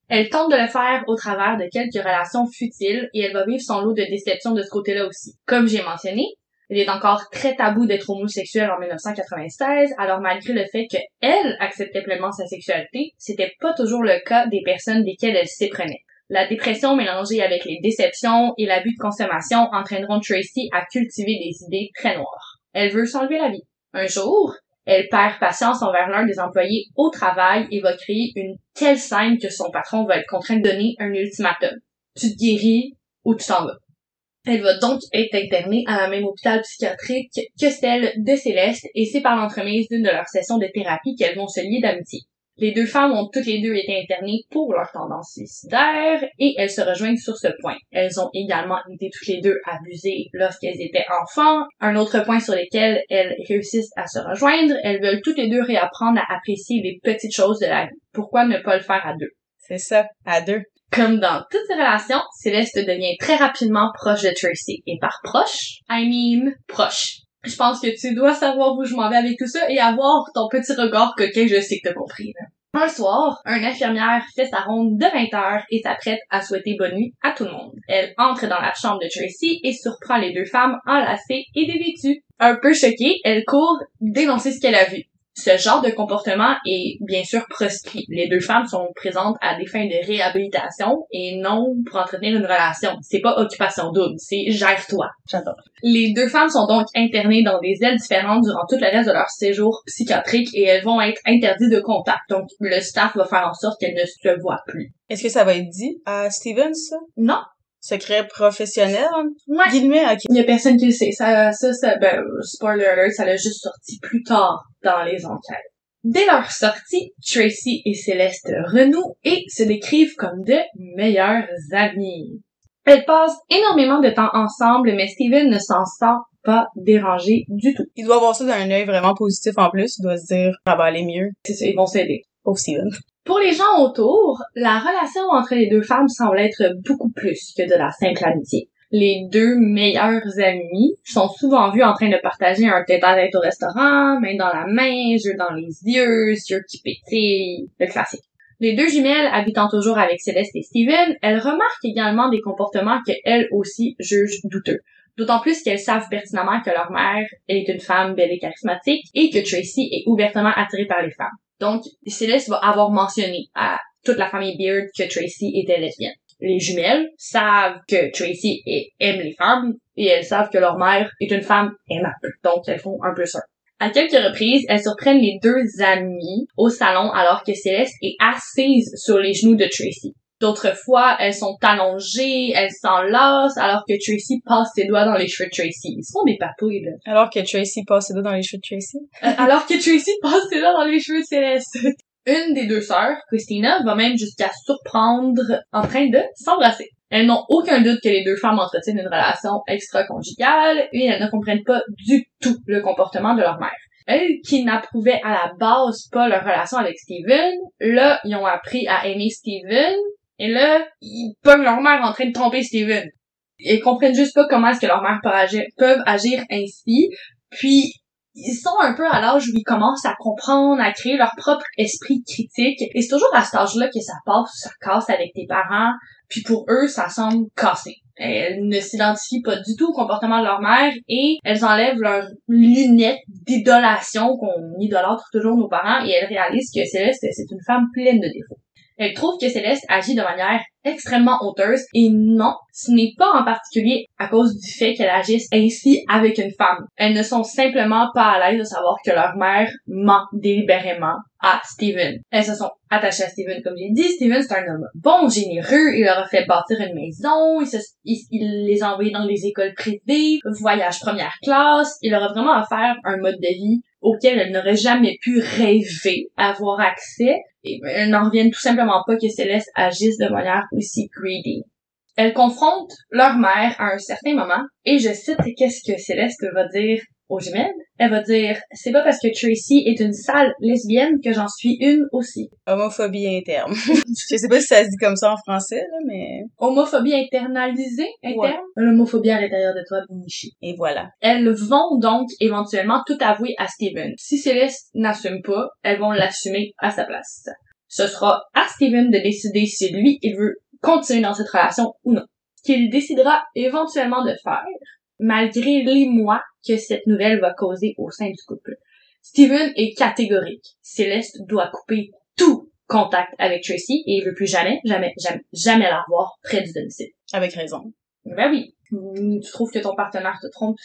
Elle tente de le faire au travers de quelques relations futiles et elle va vivre son lot de déceptions de ce côté-là aussi. Comme j'ai mentionné, il est encore très tabou d'être homosexuel en 1996, alors malgré le fait qu'elle acceptait pleinement sa sexualité, c'était pas toujours le cas des personnes desquelles elle s'éprenait. La dépression mélangée avec les déceptions et l'abus de consommation entraîneront Tracy à cultiver des idées très noires. Elle veut s'enlever la vie. Un jour, elle perd patience envers l'un des employés au travail et va créer une telle scène que son patron va être contraint de donner un ultimatum. Tu te guéris ou tu t'en vas. Elle va donc être internée à la même hôpital psychiatrique que celle de Céleste et c'est par l'entremise d'une de leurs sessions de thérapie qu'elles vont se lier d'amitié. Les deux femmes ont toutes les deux été internées pour leur tendance suicidaire et elles se rejoignent sur ce point. Elles ont également été toutes les deux abusées lorsqu'elles étaient enfants. Un autre point sur lequel elles réussissent à se rejoindre, elles veulent toutes les deux réapprendre à apprécier les petites choses de la vie. Pourquoi ne pas le faire à deux? C'est ça, à deux. Comme dans toutes ces relations, Céleste devient très rapidement proche de Tracy. Et par proche, I mean proche. Je pense que tu dois savoir où je m'en vais avec tout ça et avoir ton petit regard coquin, je sais que t'as compris. Un soir, une infirmière fait sa ronde de 20 heures et s'apprête à souhaiter bonne nuit à tout le monde. Elle entre dans la chambre de Tracy et surprend les deux femmes enlacées et dévêtues. Un peu choquée, elle court dénoncer ce qu'elle a vu. Ce genre de comportement est bien sûr proscrit. Les deux femmes sont présentes à des fins de réhabilitation et non pour entretenir une relation. C'est pas occupation double, c'est gère-toi. J'adore. Les deux femmes sont donc internées dans des ailes différentes durant tout le reste de leur séjour psychiatrique et elles vont être interdites de contact. Donc le staff va faire en sorte qu'elles ne se voient plus. Est-ce que ça va être dit à Steven, ça? Non, Secret professionnel? Ouais. Guillemets, ok. Il y a personne qui le sait. Ça, ça, ça ben, spoiler alert, ça l'a juste sorti plus tard dans les enquêtes. Dès leur sortie, Tracy et Céleste renouent et se décrivent comme de meilleurs amis. Elles passent énormément de temps ensemble, mais Steven ne s'en sent pas dérangé du tout. Il doit voir ça d'un œil vraiment positif en plus. Il doit se dire, ça va aller mieux. C'est ça, ils vont s'aider. Pour les gens autour, la relation entre les deux femmes semble être beaucoup plus que de la simple amitié. Les deux meilleurs amis sont souvent vus en train de partager un tête à tête au restaurant, main dans la main, yeux dans les yeux, yeux qui pétillent, le classique. Les deux jumelles habitant toujours avec Céleste et Steven, elles remarquent également des comportements qu'elles aussi jugent douteux. D'autant plus qu'elles savent pertinemment que leur mère est une femme belle et charismatique et que Tracy est ouvertement attirée par les femmes. Donc, Céleste va avoir mentionné à toute la famille Beard que Tracy était lesbienne. Les jumelles savent que Tracy aime les femmes et elles savent que leur mère est une femme aimable. Donc, elles font un peu ça. À quelques reprises, elles surprennent les deux amies au salon alors que Céleste est assise sur les genoux de Tracy. D'autres fois, elles sont allongées, elles s'enlacent alors que Tracy passe ses doigts dans les cheveux de Tracy. Ils se font des papouilles, là. Alors que Tracy passe ses doigts dans les cheveux de Tracy? Euh, alors que Tracy passe ses doigts dans les cheveux de Céleste. Une des deux sœurs, Christina, va même jusqu'à surprendre en train de s'embrasser. Elles n'ont aucun doute que les deux femmes entretiennent une relation extra-conjugale et elles ne comprennent pas du tout le comportement de leur mère. Elles qui n'approuvaient à la base pas leur relation avec Steven, là, ils ont appris à aimer Steven et là, ils pognent leur mère en train de tromper Steven. Ils comprennent juste pas comment est-ce que leur mère peut agir- peuvent agir ainsi. Puis, ils sont un peu à l'âge où ils commencent à comprendre, à créer leur propre esprit critique. Et c'est toujours à cet âge-là que ça passe ça casse avec tes parents. Puis pour eux, ça semble cassé. Elles ne s'identifient pas du tout au comportement de leur mère et elles enlèvent leurs lunettes d'idolation qu'on idolâtre toujours nos parents et elles réalisent que Céleste, c'est une femme pleine de défauts. Elles trouvent que Céleste agit de manière extrêmement honteuse et non, ce n'est pas en particulier à cause du fait qu'elle agisse ainsi avec une femme. Elles ne sont simplement pas à l'aise de savoir que leur mère ment délibérément à Steven. Elles se sont attachées à Steven comme j'ai dit. Steven c'est un homme bon, généreux, il leur a fait bâtir une maison, il- il les a envoyés dans des écoles privées, voyage première classe, il leur a vraiment offert un mode de vie auquel elles n'auraient jamais pu rêver avoir accès. Et elles n'en reviennent tout simplement pas que Céleste agisse de manière aussi greedy. Elles confrontent leur mère à un certain moment, et je cite qu'est-ce que Céleste va dire? Aux jumelles. Elle va dire, c'est pas parce que Tracy est une sale lesbienne que j'en suis une aussi. Homophobie interne. Je sais pas si ça se dit comme ça en français, là, mais... Homophobie internalisée, interne? Ouais. L'homophobie à l'intérieur de toi, Bonichi. Et voilà. Elles vont donc éventuellement tout avouer à Steven. Si Céleste n'assume pas, elles vont l'assumer à sa place. Ce sera à Steven de décider si lui, il veut continuer dans cette relation ou non. Qu'il décidera éventuellement de faire, malgré les mois que cette nouvelle va causer au sein du couple. Steven est catégorique. Céleste doit couper tout contact avec Tracy et il veut plus jamais, jamais, jamais, jamais la revoir près du domicile. Avec raison. Ben oui. Tu trouves que ton partenaire te trompe,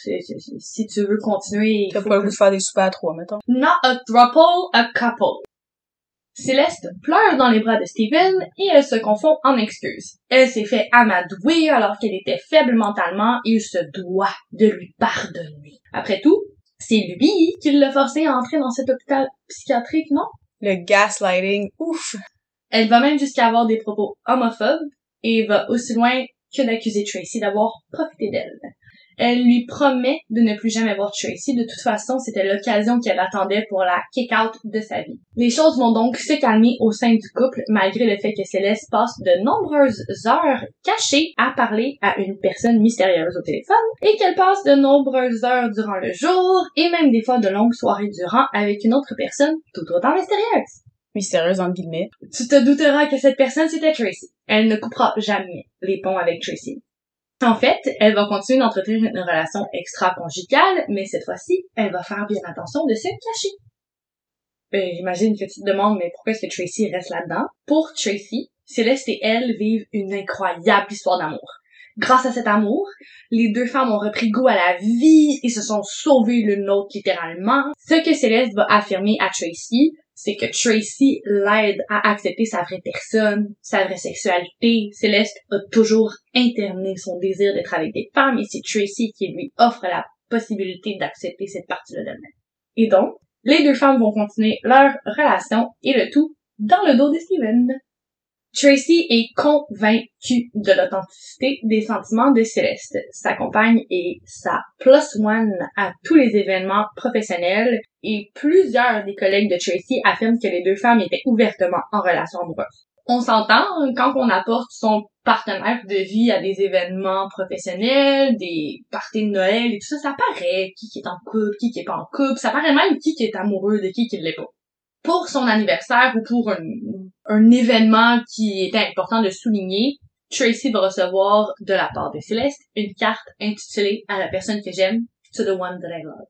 si tu veux continuer, T'as pas le que- goût de faire des soupers à trois, mettons. Not a throuple, a couple. Céleste pleure dans les bras de Steven et elle se confond en excuses. Elle s'est fait amadouer alors qu'elle était faible mentalement et il se doit de lui pardonner. Après tout, c'est lui qui l'a forcé à entrer dans cet hôpital psychiatrique, non? Le gaslighting, ouf! Elle va même jusqu'à avoir des propos homophobes et va aussi loin que d'accuser Tracy d'avoir profité d'elle. Elle lui promet de ne plus jamais voir Tracy. De toute façon, c'était l'occasion qu'elle attendait pour la kick-out de sa vie. Les choses vont donc se calmer au sein du couple, malgré le fait que Céleste passe de nombreuses heures cachées à parler à une personne mystérieuse au téléphone et qu'elle passe de nombreuses heures durant le jour et même des fois de longues soirées durant avec une autre personne tout autant mystérieuse. Mystérieuse, entre guillemets. Tu te douteras que cette personne, c'était Tracy. Elle ne coupera jamais les ponts avec Tracy. En fait, elle va continuer d'entretenir une relation extra-conjugale, mais cette fois-ci, elle va faire bien attention de se cacher. Ben, j'imagine que tu te demandes, mais pourquoi est-ce que Tracy reste là-dedans? Pour Tracy, Céleste et elle vivent une incroyable histoire d'amour. Grâce à cet amour, les deux femmes ont repris goût à la vie et se sont sauvées l'une l'autre littéralement. Ce que Céleste va affirmer à Tracy, c'est que Tracy l'aide à accepter sa vraie personne, sa vraie sexualité. Céleste a toujours interné son désir d'être avec des femmes et c'est Tracy qui lui offre la possibilité d'accepter cette partie-là d'elle-même. Et donc, les deux femmes vont continuer leur relation et le tout dans le dos de Steven. Tracy est convaincue de l'authenticité des sentiments de Céleste. Sa compagne est sa plus one à tous les événements professionnels et plusieurs des collègues de Tracy affirment que les deux femmes étaient ouvertement en relation amoureuse. On s'entend quand on apporte son partenaire de vie à des événements professionnels, des parties de Noël et tout ça, ça paraît qui qui est en couple, qui qui est pas en couple, ça paraît même qui qui est amoureux de qui qui l'est pas pour son anniversaire ou pour un, événement qui était important de souligner, Tracy va recevoir de la part de Céleste une carte intitulée à la personne que j'aime, to the one that I love.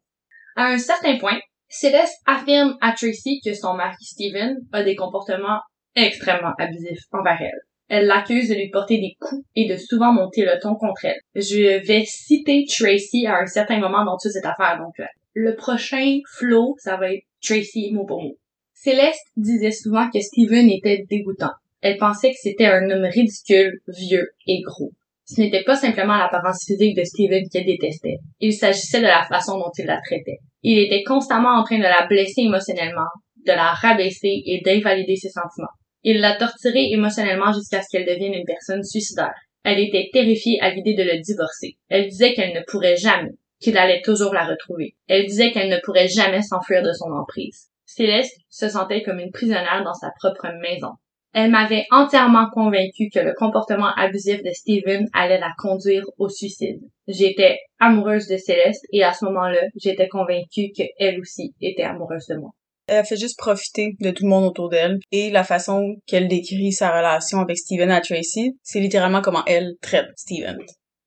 À un certain point, Céleste affirme à Tracy que son mari Steven a des comportements extrêmement abusifs envers elle. Elle l'accuse de lui porter des coups et de souvent monter le ton contre elle. Je vais citer Tracy à un certain moment dans toute cette affaire, donc euh, le prochain flow, ça va être Tracy mot pour mot. Céleste disait souvent que Steven était dégoûtant. Elle pensait que c'était un homme ridicule, vieux et gros. Ce n'était pas simplement l'apparence physique de Steven qu'elle détestait. Il s'agissait de la façon dont il la traitait. Il était constamment en train de la blesser émotionnellement, de la rabaisser et d'invalider ses sentiments. Il l'a torturée émotionnellement jusqu'à ce qu'elle devienne une personne suicidaire. Elle était terrifiée à l'idée de le divorcer. Elle disait qu'elle ne pourrait jamais, qu'il allait toujours la retrouver. Elle disait qu'elle ne pourrait jamais s'enfuir de son emprise. Céleste se sentait comme une prisonnière dans sa propre maison. Elle m'avait entièrement convaincue que le comportement abusif de Steven allait la conduire au suicide. J'étais amoureuse de Céleste et à ce moment-là, j'étais convaincue qu'elle aussi était amoureuse de moi. Elle fait juste profiter de tout le monde autour d'elle. Et la façon qu'elle décrit sa relation avec Steven à Tracy, c'est littéralement comment elle traite Steven.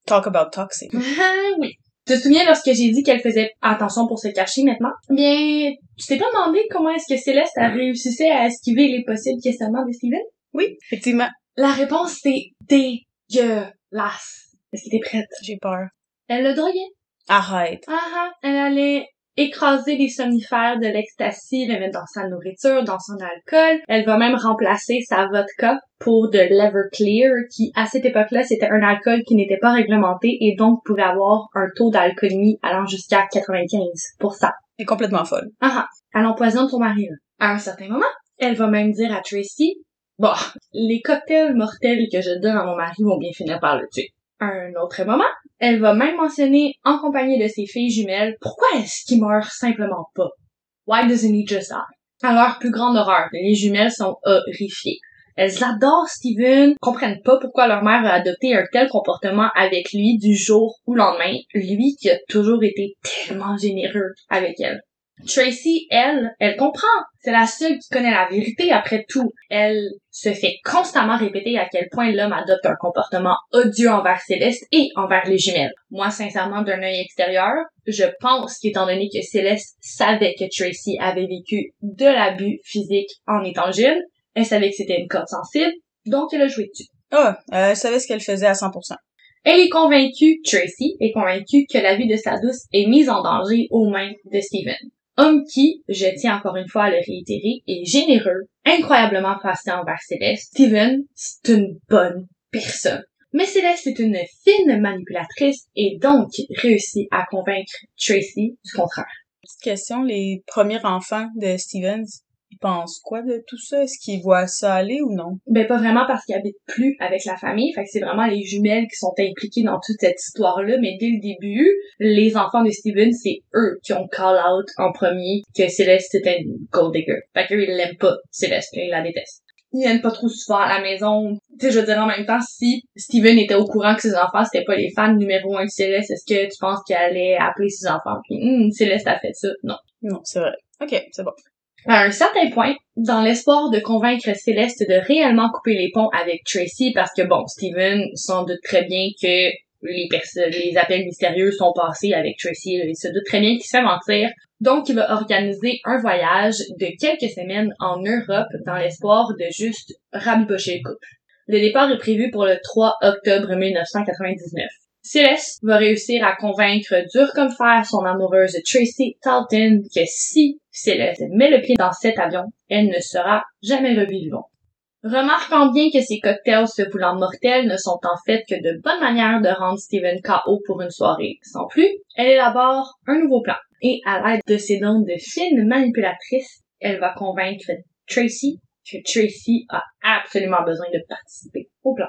Talk about toxic. Oui. Tu te souviens lorsque j'ai dit qu'elle faisait attention pour se cacher maintenant? Bien, tu t'es pas demandé comment est-ce que Céleste a réussissait à esquiver les possibles questionnements de Steven? Oui, effectivement. La réponse c'est dégueulasse. Est-ce que t'es prête? J'ai peur. Elle le droguait. Arrête. Ah ah, elle allait écraser les somnifères de l'ecstasy, le mettre dans sa nourriture, dans son alcool. Elle va même remplacer sa vodka pour de l'Everclear, qui à cette époque-là, c'était un alcool qui n'était pas réglementé et donc pouvait avoir un taux d'alcoolémie allant jusqu'à 95%. Elle est complètement folle. Ah ah, elle empoisonne son mari. là. À un certain moment, elle va même dire à Tracy, bon, les cocktails mortels que je donne à mon mari vont bien finir par le tuer. À un autre moment, elle va même mentionner, en compagnie de ses filles jumelles, pourquoi est-ce qu'il meurt simplement pas? Why doesn't he just die? À leur plus grande horreur, les jumelles sont horrifiées. Elles adorent Steven, comprennent pas pourquoi leur mère a adopté un tel comportement avec lui du jour au lendemain, lui qui a toujours été tellement généreux avec elle. Tracy, elle, elle comprend. C'est la seule qui connaît la vérité après tout. Elle se fait constamment répéter à quel point l'homme adopte un comportement odieux envers Céleste et envers les jumelles. Moi, sincèrement, d'un œil extérieur, je pense qu'étant donné que Céleste savait que Tracy avait vécu de l'abus physique en étant jeune, Elle savait que c'était une corde sensible, donc elle a joué dessus. Ah, elle savait ce qu'elle faisait à 100%. Elle est convaincue, Tracy est convaincue que la vie de sa douce est mise en danger aux mains de Steven. Homme qui, je tiens encore une fois à le réitérer, est généreux, incroyablement patient envers Céleste. Steven, c'est une bonne personne. Mais Céleste est une fine manipulatrice et donc réussit à convaincre Tracy du contraire. Petite question, les premiers enfants de Stevens, ils pensent quoi de tout ça? Est-ce qu'ils voient ça aller ou non? Ben pas vraiment parce qu'ils habitent plus avec la famille, fait que c'est vraiment les jumelles qui sont impliquées dans toute cette histoire-là, mais dès le début, les enfants de Steven, c'est eux qui ont call out en premier que Céleste était une gold digger. Fait qu'eux, ils l'aiment pas, Céleste, ils la détestent. Ils viennent pas trop souvent à la maison. Tu sais, je veux dire, en même temps, si Steven était au courant que ses enfants, c'était pas les fans numéro un de Céleste, est-ce que tu penses qu'elle allait appeler ses enfants? Puis, hum, Céleste a fait ça? Non. Non, c'est vrai. Ok, c'est bon. À un certain point, dans l'espoir de convaincre Céleste de réellement couper les ponts avec Tracy, parce que bon, Steven s'en doute très bien que les les appels mystérieux sont passés avec Tracy, il se doute très bien qu'il se fait mentir. Donc, il va organiser un voyage de quelques semaines en Europe dans l'espoir de juste rabibocher le couple. Le départ est prévu pour le 3 octobre 1999. Céleste va réussir à convaincre dur comme fer son amoureuse Tracy Talton que si Céleste met le pied dans cet avion, elle ne sera jamais revue vivante. Remarquant bien que ces cocktails se voulant mortels ne sont en fait que de bonnes manières de rendre Steven KO pour une soirée. Sans plus, elle élabore un nouveau plan. Et à l'aide de ses dons de fine manipulatrice, elle va convaincre Tracy que Tracy a absolument besoin de participer au plan.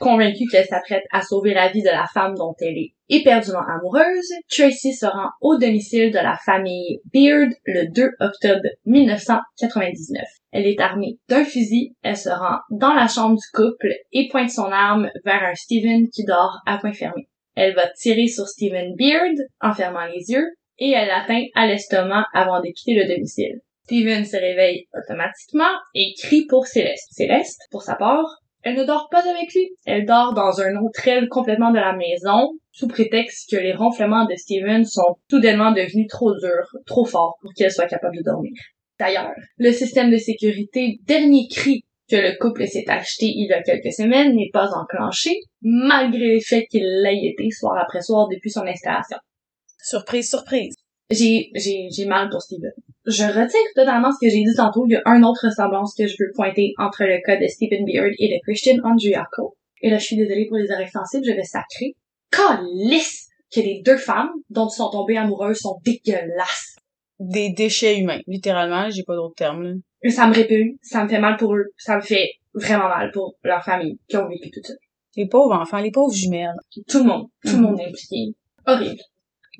Convaincue qu'elle s'apprête à sauver la vie de la femme dont elle est éperdument amoureuse, Tracy se rend au domicile de la famille Beard le 2 octobre 1999. Elle est armée d'un fusil, elle se rend dans la chambre du couple et pointe son arme vers un Steven qui dort à point fermé. Elle va tirer sur Steven Beard en fermant les yeux et elle l'atteint à l'estomac avant de quitter le domicile. Steven se réveille automatiquement et crie pour Céleste. Céleste, pour sa part, elle ne dort pas avec lui. Elle dort dans un autre aile complètement de la maison, sous prétexte que les ronflements de Steven sont soudainement devenus trop durs, trop forts pour qu'elle soit capable de dormir. D'ailleurs, le système de sécurité dernier cri que le couple s'est acheté il y a quelques semaines n'est pas enclenché, malgré le fait qu'il l'ait été soir après soir depuis son installation. Surprise, surprise. J'ai, j'ai, j'ai mal pour Steven. Je retire totalement ce que j'ai dit tantôt. Il y a un autre ressemblance que je veux pointer entre le cas de Stephen Beard et de Christian Andriaco. Et là, je suis désolée pour les oreilles sensibles, je vais sacrer. Calice que les deux femmes dont ils sont tombées amoureuses sont dégueulasses. Des déchets humains, littéralement, j'ai pas d'autres termes, là. Ça me répugne, ça me fait mal pour eux, ça me fait vraiment mal pour leur famille qui ont vécu tout ça. Les pauvres enfants, les pauvres jumelles. Tout le monde, tout le Mhm. monde est impliqué. Horrible.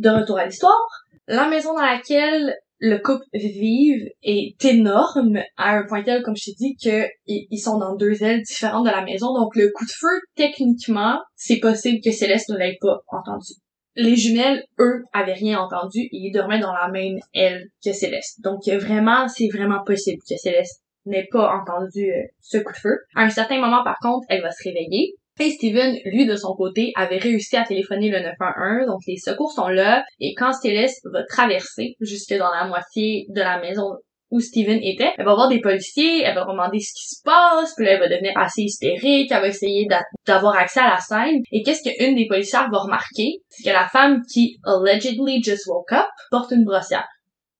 De retour à l'histoire, la maison dans laquelle le couple vive est énorme à un point tel, comme je t'ai dit, que ils sont dans deux ailes différentes de la maison. Donc le coup de feu, techniquement, c'est possible que Céleste ne l'ait pas entendu. Les jumelles, eux, avaient rien entendu et ils dormaient dans la même aile que Céleste. Donc vraiment, c'est vraiment possible que Céleste n'ait pas entendu euh, ce coup de feu. À un certain moment, par contre, elle va se réveiller. Et Steven, lui, de son côté, avait réussi à téléphoner le 911, donc les secours sont là, et quand Céleste va traverser jusque dans la moitié de la maison où Steven était, elle va voir des policiers, elle va demander ce qui se passe, puis là, elle va devenir assez hystérique, elle va essayer d'a- d'avoir accès à la scène, et qu'est-ce qu'une des policières va remarquer? C'est que la femme qui, allegedly just woke up, porte une brossière.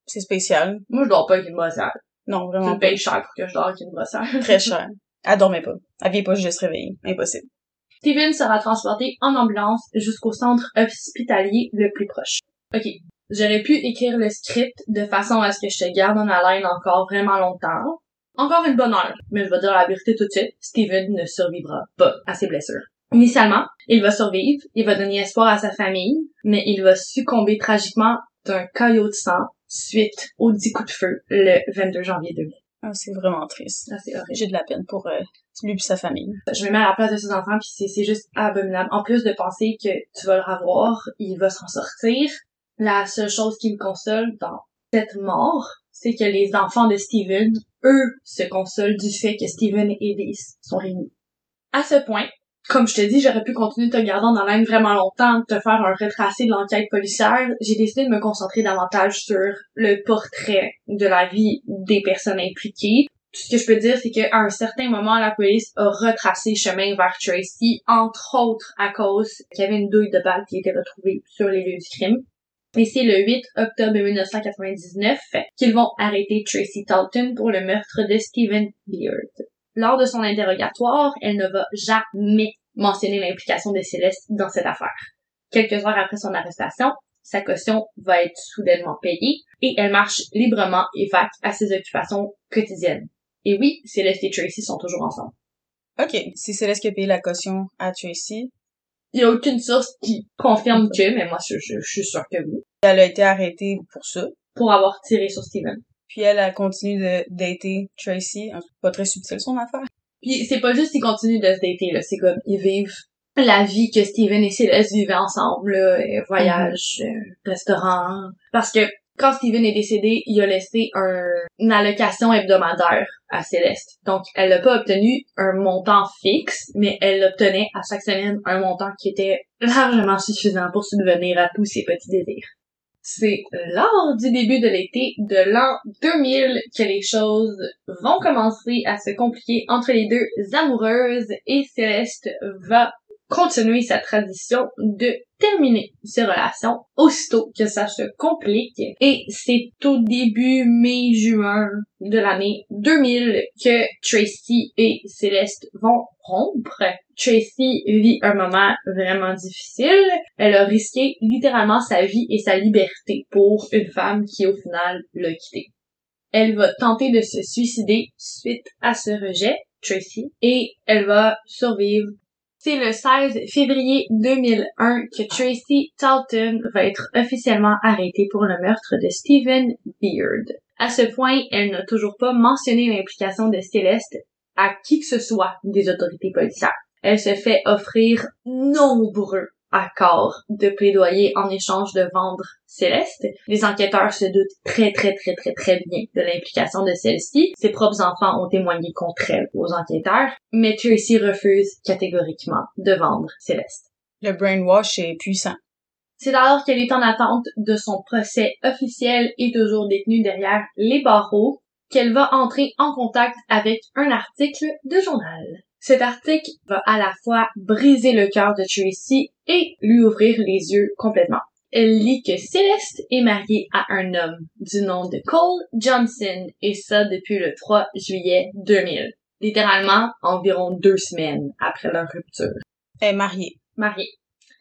C'est spécial. Moi, je dors pas avec une brossière. Non, vraiment me pas. payes cher pour que je dors avec une brossière. Très cher. Elle dormait pas. Elle vient pas juste réveiller. Impossible. Steven sera transporté en ambulance jusqu'au centre hospitalier le plus proche. Ok. J'aurais pu écrire le script de façon à ce que je te garde en haleine encore vraiment longtemps. Encore une bonne heure. Mais je vais dire la vérité tout de suite. Steven ne survivra pas à ses blessures. Initialement, il va survivre, il va donner espoir à sa famille, mais il va succomber tragiquement d'un caillot de sang suite au 10 coups de feu le 22 janvier 2000. Ah, c'est vraiment triste. Ça, c'est horrible. J'ai de la peine pour euh, lui et sa famille. je me mets à la place de ses enfants puis c'est juste abominable. En plus de penser que tu vas le revoir, il va s'en sortir. La seule chose qui me console dans cette mort, c'est que les enfants de Steven, eux, se consolent du fait que Steven et Elise sont réunis. À ce point, comme je te dis, j'aurais pu continuer de te garder dans l'aine vraiment longtemps, de te faire un retracé de l'enquête policière. J'ai décidé de me concentrer davantage sur le portrait de la vie des personnes impliquées, ce que je peux dire, c'est qu'à un certain moment, la police a retracé chemin vers Tracy, entre autres à cause qu'il y avait une douille de balle qui était retrouvée sur les lieux du crime. Et c'est le 8 octobre 1999 qu'ils vont arrêter Tracy Talton pour le meurtre de Stephen Beard. Lors de son interrogatoire, elle ne va jamais mentionner l'implication de Céleste dans cette affaire. Quelques heures après son arrestation, sa caution va être soudainement payée et elle marche librement et vaque à ses occupations quotidiennes. Et oui, Céleste et Tracy sont toujours ensemble. OK. C'est Céleste qui a payé la caution à Tracy. Il y a aucune source qui confirme que, mais moi, je, je, je suis sûre que oui. Elle a été arrêtée pour ça. Pour avoir tiré sur Steven. Puis elle a continué de dater Tracy. Pas très subtil son affaire. Puis c'est pas juste qu'ils continuent de se dater, là. C'est comme, ils vivent la vie que Steven et Céleste vivaient ensemble, là. Voyage, euh, restaurant. Parce que quand Steven est décédé, il a laissé un, une allocation hebdomadaire à Céleste. Donc, elle n'a pas obtenu un montant fixe, mais elle obtenait à chaque semaine un montant qui était largement suffisant pour subvenir à tous ses petits désirs. C'est lors du début de l'été de l'an 2000 que les choses vont commencer à se compliquer entre les deux amoureuses et Céleste va continuer sa tradition de terminer ses relations aussitôt que ça se complique. Et c'est au début mai-juin de l'année 2000 que Tracy et Céleste vont rompre. Tracy vit un moment vraiment difficile. Elle a risqué littéralement sa vie et sa liberté pour une femme qui au final l'a quitté. Elle va tenter de se suicider suite à ce rejet, Tracy, et elle va survivre c'est le 16 février 2001 que Tracy Talton va être officiellement arrêtée pour le meurtre de Stephen Beard. À ce point, elle n'a toujours pas mentionné l'implication de Céleste à qui que ce soit des autorités policières. Elle se fait offrir nombreux accords de plaidoyer en échange de vendre Céleste. Les enquêteurs se doutent très très très très très bien de l'implication de celle-ci. Ses propres enfants ont témoigné contre elle aux enquêteurs, mais Tracy refuse catégoriquement de vendre Céleste. Le brainwash est puissant. C'est alors qu'elle est en attente de son procès officiel et toujours détenue derrière les barreaux qu'elle va entrer en contact avec un article de journal. Cet article va à la fois briser le cœur de Tracy et lui ouvrir les yeux complètement. Elle lit que Céleste est mariée à un homme du nom de Cole Johnson et ça depuis le 3 juillet 2000. Littéralement environ deux semaines après leur rupture. Elle est mariée. Mariée.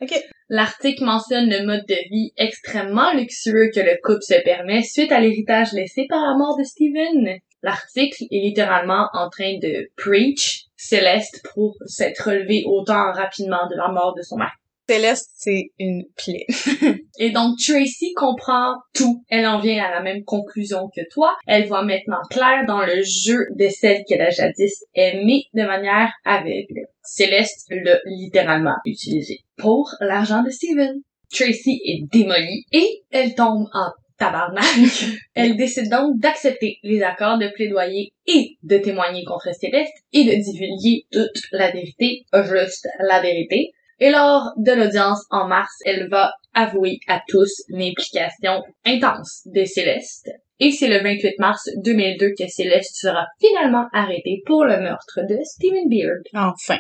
OK. L'article mentionne le mode de vie extrêmement luxueux que le couple se permet suite à l'héritage laissé par la mort de Steven. L'article est littéralement en train de preach Céleste pour s'être relevée autant rapidement de la mort de son mari. Céleste, c'est une plaie. Et donc Tracy comprend tout. Elle en vient à la même conclusion que toi. Elle voit maintenant clair dans le jeu de celle qu'elle a jadis aimée de manière aveugle. Céleste l'a littéralement utilisé pour l'argent de Steven. Tracy est démolie et elle tombe en tabarnak. Elle décide donc d'accepter les accords de plaidoyer et de témoigner contre Céleste et de divulguer toute la vérité, juste la vérité. Et lors de l'audience en mars, elle va avouer à tous l'implication intense de Céleste. Et c'est le 28 mars 2002 que Céleste sera finalement arrêtée pour le meurtre de Stephen Beard. Enfin.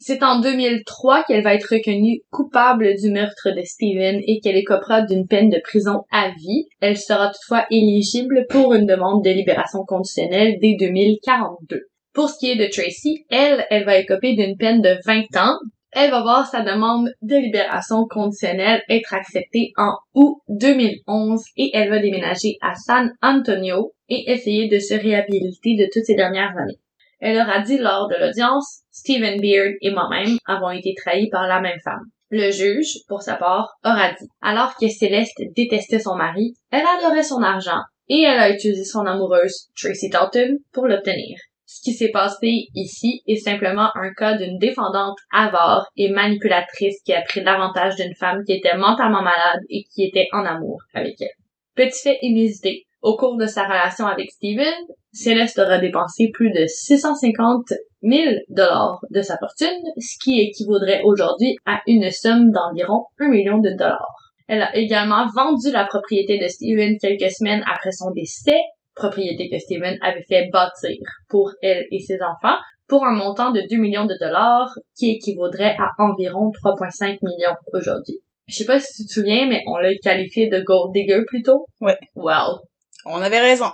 C'est en 2003 qu'elle va être reconnue coupable du meurtre de Steven et qu'elle écopera d'une peine de prison à vie. Elle sera toutefois éligible pour une demande de libération conditionnelle dès 2042. Pour ce qui est de Tracy, elle, elle va écoper d'une peine de 20 ans. Elle va voir sa demande de libération conditionnelle être acceptée en août 2011 et elle va déménager à San Antonio et essayer de se réhabiliter de toutes ces dernières années. Elle aura dit lors de l'audience, Stephen Beard et moi-même avons été trahis par la même femme. Le juge, pour sa part, aura dit, alors que Céleste détestait son mari, elle adorait son argent et elle a utilisé son amoureuse, Tracy Dalton, pour l'obtenir. Ce qui s'est passé ici est simplement un cas d'une défendante avare et manipulatrice qui a pris l'avantage d'une femme qui était mentalement malade et qui était en amour avec elle. Petit fait inusité, au cours de sa relation avec Steven, Céleste aura dépensé plus de 650 000 dollars de sa fortune, ce qui équivaudrait aujourd'hui à une somme d'environ 1 million de dollars. Elle a également vendu la propriété de Steven quelques semaines après son décès propriété que Steven avait fait bâtir pour elle et ses enfants pour un montant de 2 millions de dollars qui équivaudrait à environ 3,5 millions aujourd'hui. Je sais pas si tu te souviens, mais on l'a qualifié de gold digger plutôt. Ouais. Well, On avait raison.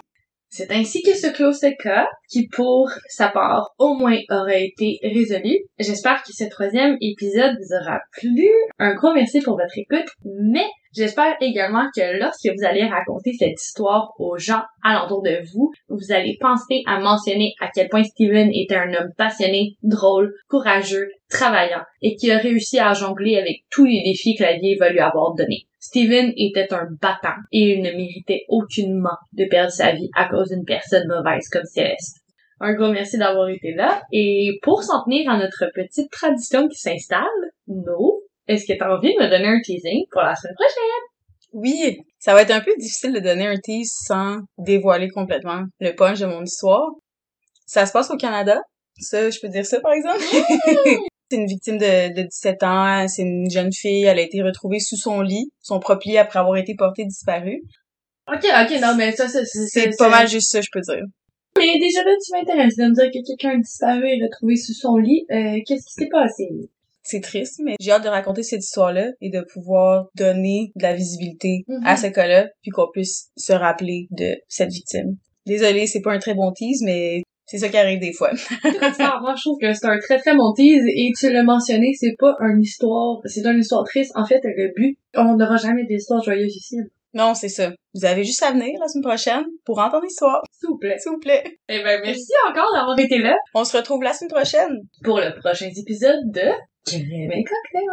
c'est ainsi que se clôt ce cas, qui pour sa part au moins aurait été résolu. J'espère que ce troisième épisode vous aura plu. Un gros merci pour votre écoute, mais j'espère également que lorsque vous allez raconter cette histoire aux gens alentour de vous, vous allez penser à mentionner à quel point Steven était un homme passionné, drôle, courageux, travaillant et qui a réussi à jongler avec tous les défis que la vie va lui avoir donnés. Steven était un battant et il ne méritait aucunement de perdre sa vie à cause d'une personne mauvaise comme Céleste. Un gros merci d'avoir été là et pour s'en tenir à notre petite tradition qui s'installe, No, est-ce que t'as envie de me donner un teasing pour la semaine prochaine? Oui, ça va être un peu difficile de donner un tease sans dévoiler complètement le punch de mon histoire. Ça se passe au Canada. Ça, je peux dire ça, par exemple. c'est une victime de, de 17 ans. C'est une jeune fille. Elle a été retrouvée sous son lit, son propre lit après avoir été portée disparue. Ok, ok, non, mais ça, c'est... C'est pas mal juste ça, je peux dire. Mais déjà là, tu m'intéresses de me dire que quelqu'un a disparu et retrouvé sous son lit. Euh, qu'est-ce qui s'est passé? C'est triste, mais j'ai hâte de raconter cette histoire-là et de pouvoir donner de la visibilité Mhm. à ce cas-là, puis qu'on puisse se rappeler de cette victime. Désolée, c'est pas un très bon tease, mais c'est ça qui arrive des fois. Moi, je trouve que c'est un très très bon tease et tu l'as mentionné, c'est pas une histoire, c'est une histoire triste. En fait, le but, on n'aura jamais d'histoire joyeuse ici. Non, c'est ça. Vous avez juste à venir la semaine prochaine pour entendre l'histoire, S'il vous plaît. s'il vous plaît. Eh ben, merci encore d'avoir été là On se retrouve la semaine prochaine. pour le prochain épisode de Crème et Cocktail.